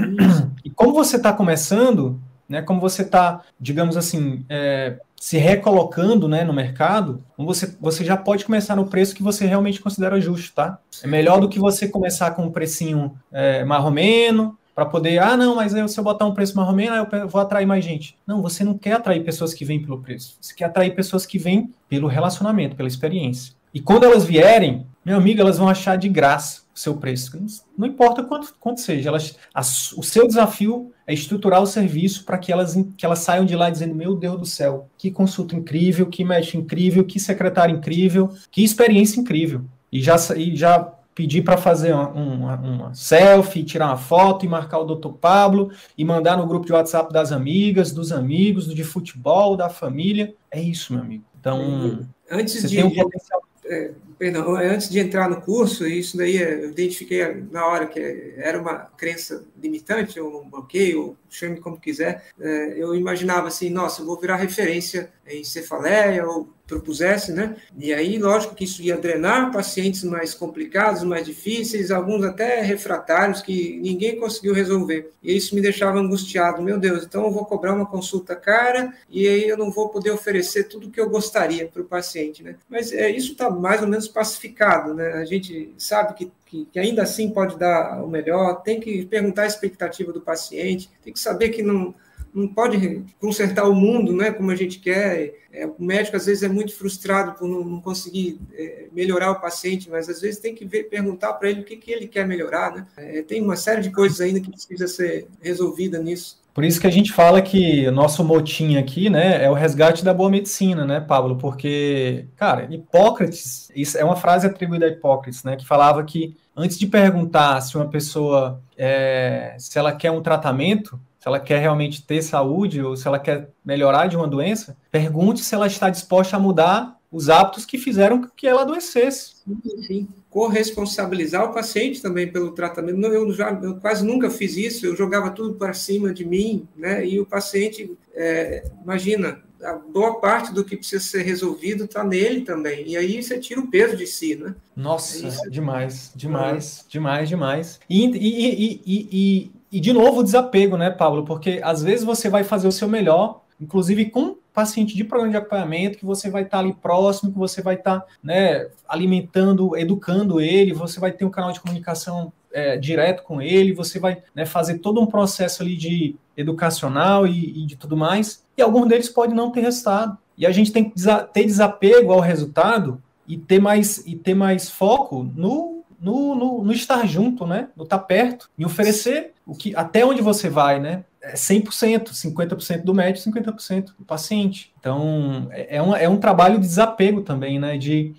E como você está começando, né, como você está, digamos assim, é, se recolocando né, no mercado, você, você já pode começar no preço que você realmente considera justo, tá? É melhor do que você começar com um precinho é, marromeno, para poder, ah, não, mas eu, se eu botar um preço marromeno, eu vou atrair mais gente. Não, você não quer atrair pessoas que vêm pelo preço. Você quer atrair pessoas que vêm pelo relacionamento, pela experiência. E quando elas vierem, meu amigo, elas vão achar de graça o seu preço. Não importa quanto, quanto seja. Elas, a, o seu desafio é estruturar o serviço para que elas, que elas saiam de lá dizendo: Meu Deus do céu, que consulta incrível, que mexe incrível, que secretário incrível, que experiência incrível. E já, e já pedir para fazer uma, uma, uma, selfie, tirar uma foto e marcar o Dr. Pablo e mandar no grupo de WhatsApp das amigas, dos amigos, do de futebol, da família. É isso, meu amigo. Então, antes de, um potencial... é, perdão, antes de entrar no curso, isso daí eu identifiquei na hora que era uma crença limitante, ou um bloqueio, chame como quiser. É, eu imaginava assim, nossa, eu vou virar referência em cefaleia ou propusesse, né? E aí, lógico que isso ia drenar pacientes mais complicados, mais difíceis, alguns até refratários que ninguém conseguiu resolver. E isso me deixava angustiado. Meu Deus, então eu vou cobrar uma consulta cara e aí eu não vou poder oferecer tudo o que eu gostaria para o paciente, né? Mas é, isso está mais ou menos pacificado, né? A gente sabe que que, que, ainda assim pode dar o melhor, tem que perguntar a expectativa do paciente, tem que saber que não, não pode consertar o mundo, né, como a gente quer. É, o médico às vezes é muito frustrado por não, não conseguir é, melhorar o paciente, mas às vezes tem que ver, perguntar para ele o que, que ele quer melhorar, né? É, tem uma série de coisas ainda que precisa ser resolvida nisso. Por isso que a gente fala que o nosso motim aqui, né, é o resgate da boa medicina, né, Pablo? Porque, cara, Hipócrates, isso é uma frase atribuída a Hipócrates, né, que falava que antes de perguntar se uma pessoa, é, se ela quer um tratamento, se ela quer realmente ter saúde ou se ela quer melhorar de uma doença, pergunte se ela está disposta a mudar os hábitos que fizeram que ela adoecesse. Sim, sim. Corresponsabilizar o paciente também pelo tratamento. Eu, já, eu quase nunca fiz isso, eu jogava tudo para cima de mim, né? E o paciente, é, imagina, a boa parte do que precisa ser resolvido está nele também. E aí você tira o peso de si, né? Nossa, é demais, demais, demais, demais. E, e, e, e, de novo, o desapego, né, Pablo? Porque às vezes você vai fazer o seu melhor, inclusive com paciente de programa de acompanhamento, que você vai estar ali próximo, que você vai estar né, alimentando, educando ele, você vai ter um canal de comunicação é, direto com ele, você vai né, fazer todo um processo ali de educacional e, e de tudo mais, e algum deles pode não ter resultado. E a gente tem que ter desapego ao resultado e ter mais, e ter mais foco no no, no, no, estar junto, né? No estar perto, e oferecer o que até onde você vai, né? É 100%, 50% do médico, 50% do paciente. Então, é, é, um, é um trabalho de desapego também, né? De,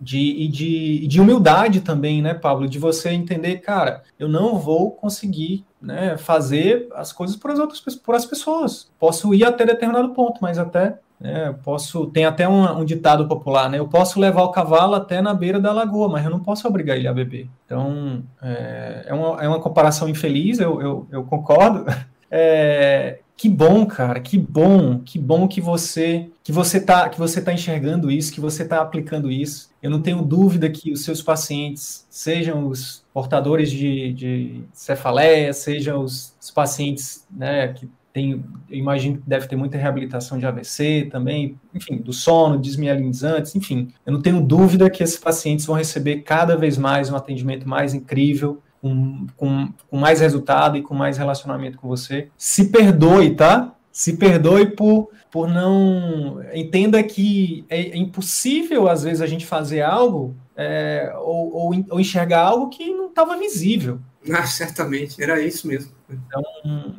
de, de, de humildade também, né, Pablo? De você entender, cara, eu não vou conseguir né, fazer as coisas por as outras por as pessoas. Posso ir até determinado ponto, mas até é, posso, tem até um, um, ditado popular, né? Eu posso levar o cavalo até na beira da lagoa, mas eu não posso obrigar ele a beber. Então, é, é, uma, é uma comparação infeliz, eu, eu, eu concordo. *laughs* É, que bom, cara, que bom, que bom que você que você tá que você tá enxergando isso, que você está aplicando isso. Eu não tenho dúvida que os seus pacientes, sejam os portadores de, de cefaleia, sejam os, os pacientes né, que tem, eu imagino que deve ter muita reabilitação de AVC também, enfim, do sono, desmielinizantes, enfim. Eu não tenho dúvida que esses pacientes vão receber cada vez mais um atendimento mais incrível, com, com, com mais resultado e com mais relacionamento com você. Se perdoe, tá? Se perdoe por, por não. Entenda que é, é impossível, às vezes, a gente fazer algo é, ou, ou, ou enxergar algo que não estava visível. Ah, certamente, era isso mesmo. Então,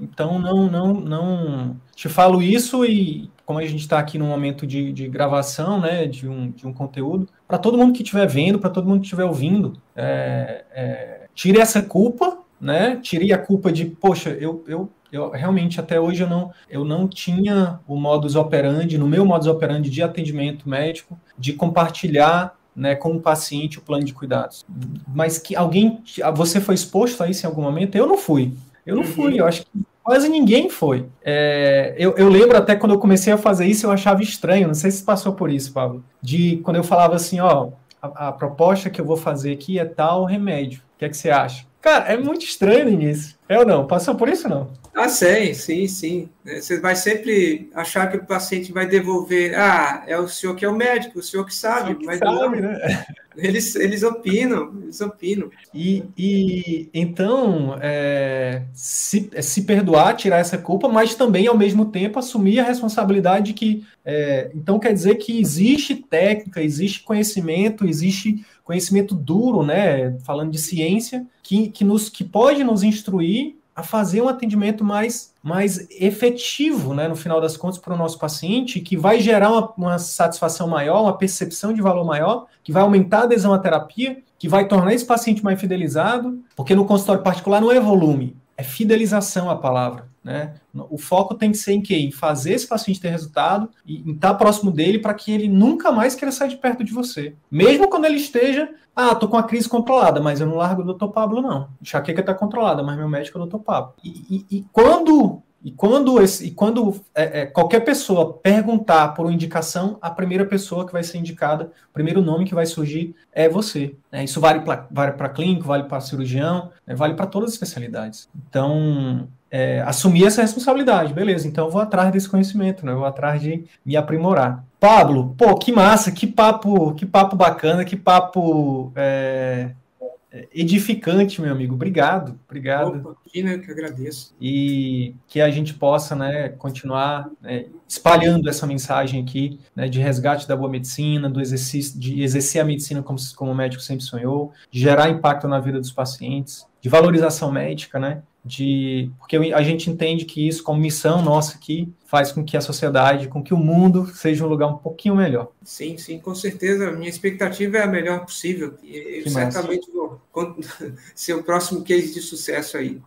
então não, não, não. Te falo isso e como a gente está aqui num momento de, de gravação, né, de um, de um conteúdo, para todo mundo que estiver vendo, para todo mundo que estiver ouvindo, é, é, tire essa culpa, né? Tire a culpa de, poxa, eu, eu, eu realmente até hoje eu não, eu não tinha o modus operandi, no meu modus operandi de atendimento médico, de compartilhar né, com o paciente o plano de cuidados. Mas que alguém, você foi exposto a isso em algum momento? Eu não fui. Eu não fui. Uhum. Eu acho que quase ninguém foi. É, eu, eu, lembro até quando eu comecei a fazer isso, eu achava estranho. Não sei se passou por isso, Pablo. De quando eu falava assim, ó, a, a proposta que eu vou fazer aqui é tal remédio. O que é que você acha? Cara, é muito estranho no início. É ou não? Passou por isso não? Ah, sim, sim, sim. É, você vai sempre achar que o paciente vai devolver. Ah, é o senhor que é o médico, o senhor que sabe. Que mas sabe, não. né? Eles, eles opinam, eles opinam. E, e então, é, se, é, se perdoar, tirar essa culpa, mas também, ao mesmo tempo, assumir a responsabilidade de que. É, então, quer dizer que existe técnica, existe conhecimento, existe conhecimento duro, né? Falando de ciência, que, que, nos, que pode nos instruir a fazer um atendimento mais, mais efetivo, né, no final das contas, para o nosso paciente, que vai gerar uma, uma, satisfação maior, uma percepção de valor maior, que vai aumentar a adesão à terapia, que vai tornar esse paciente mais fidelizado, porque no consultório particular não é volume, é fidelização a palavra. Né? O foco tem que ser em quê? Em fazer esse paciente ter resultado e em estar próximo dele para que ele nunca mais queira sair de perto de você. Mesmo quando ele esteja, ah, tô com a crise controlada, mas eu não largo o doutor Pablo, não. Enxaqueca está controlada, mas meu médico é o doutor Pablo. E, e, e quando e quando, esse, e quando é, é, qualquer pessoa perguntar por uma indicação, a primeira pessoa que vai ser indicada, o primeiro nome que vai surgir é você. Né? Isso vale para vale clínico, vale para cirurgião, né? vale para todas as especialidades. Então, é, assumir essa responsabilidade, beleza, então eu vou atrás desse conhecimento, né? eu vou atrás de me aprimorar. Pablo, pô, que massa, que papo, que papo bacana, que papo é, edificante, meu amigo. Obrigado, obrigado. Opa, eu que agradeço. E que a gente possa, né, continuar né, espalhando essa mensagem aqui, né, de resgate da boa medicina, do exercício, de exercer a medicina como, como o médico sempre sonhou, de gerar impacto na vida dos pacientes, de valorização médica, né, de porque a gente entende que isso como missão nossa aqui faz com que a sociedade, com que o mundo seja um lugar um pouquinho melhor. Sim, sim, com certeza. Minha expectativa é a melhor possível. E eu certamente vou *laughs* ser o próximo case de sucesso aí.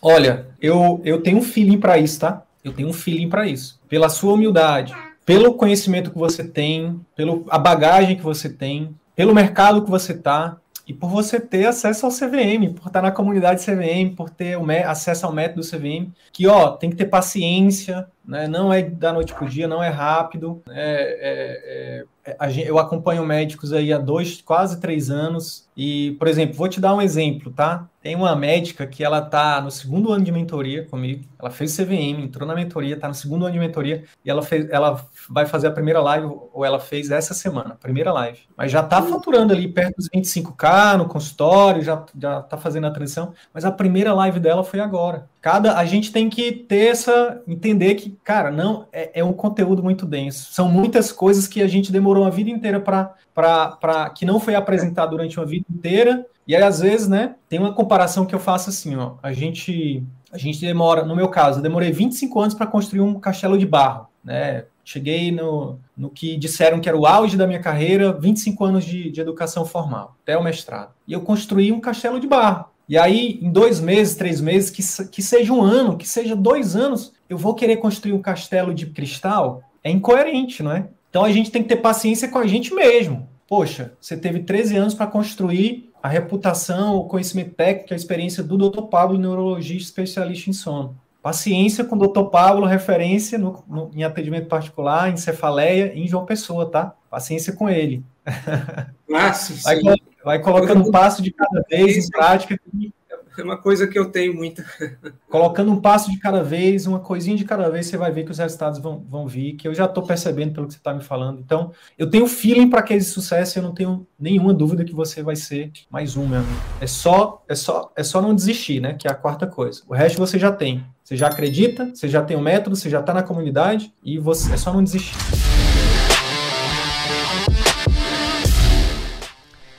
Olha, eu, eu tenho um feeling para isso, tá? Eu tenho um feeling para isso. Pela sua humildade, pelo conhecimento que você tem, pela bagagem que você tem, pelo mercado que você está, e por você ter acesso ao CVM, por estar na comunidade CVM, por ter acesso ao método CVM, que ó, tem que ter paciência, né? não é da noite para o dia, não é rápido. É, é, é, eu acompanho médicos aí há dois, quase três anos, e, por exemplo, vou te dar um exemplo, tá? Tem uma médica que ela tá no segundo ano de mentoria comigo, ela fez CVM, entrou na mentoria, tá no segundo ano de mentoria, e ela, fez, ela vai fazer a primeira live, ou ela fez essa semana, primeira live. Mas já tá faturando ali perto dos 25k no consultório, já, já tá fazendo a transição, mas a primeira live dela foi agora. Cada, a gente tem que ter essa, entender que, cara, não, é, é um conteúdo muito denso. São muitas coisas que a gente demorou a vida inteira para, que não foi apresentado durante uma vida inteira, e aí, às vezes, né, tem uma comparação que eu faço assim, ó, a gente, a gente demora, no meu caso, eu demorei 25 anos para construir um castelo de barro, né, cheguei no, no que disseram que era o auge da minha carreira, 25 anos de, de educação formal, até o mestrado. E eu construí um castelo de barro. E aí, em dois meses, três meses, que, que seja um ano, que seja dois anos, eu vou querer construir um castelo de cristal? É incoerente, não é? Então a gente tem que ter paciência com a gente mesmo. Poxa, você teve 13 anos para construir a reputação, o conhecimento técnico, a experiência do Dr. Pablo, neurologista especialista em sono. Paciência com o Dr. Pablo, referência no, no, em atendimento particular, em cefaleia, em João Pessoa, tá? Paciência com ele. *laughs* Nossa, vai, vai colocando um passo de cada vez em prática é uma coisa que eu tenho muita. Colocando um passo de cada vez, uma coisinha de cada vez, você vai ver que os resultados vão, vão vir, que eu já estou percebendo pelo que você está me falando. Então, eu tenho feeling para aquele sucesso, eu não tenho nenhuma dúvida que você vai ser mais um, meu amigo. É só, é só, é só não desistir, né? Que é a quarta coisa. O resto você já tem. Você já acredita, você já tem o um método, você já está na comunidade e você é só não desistir.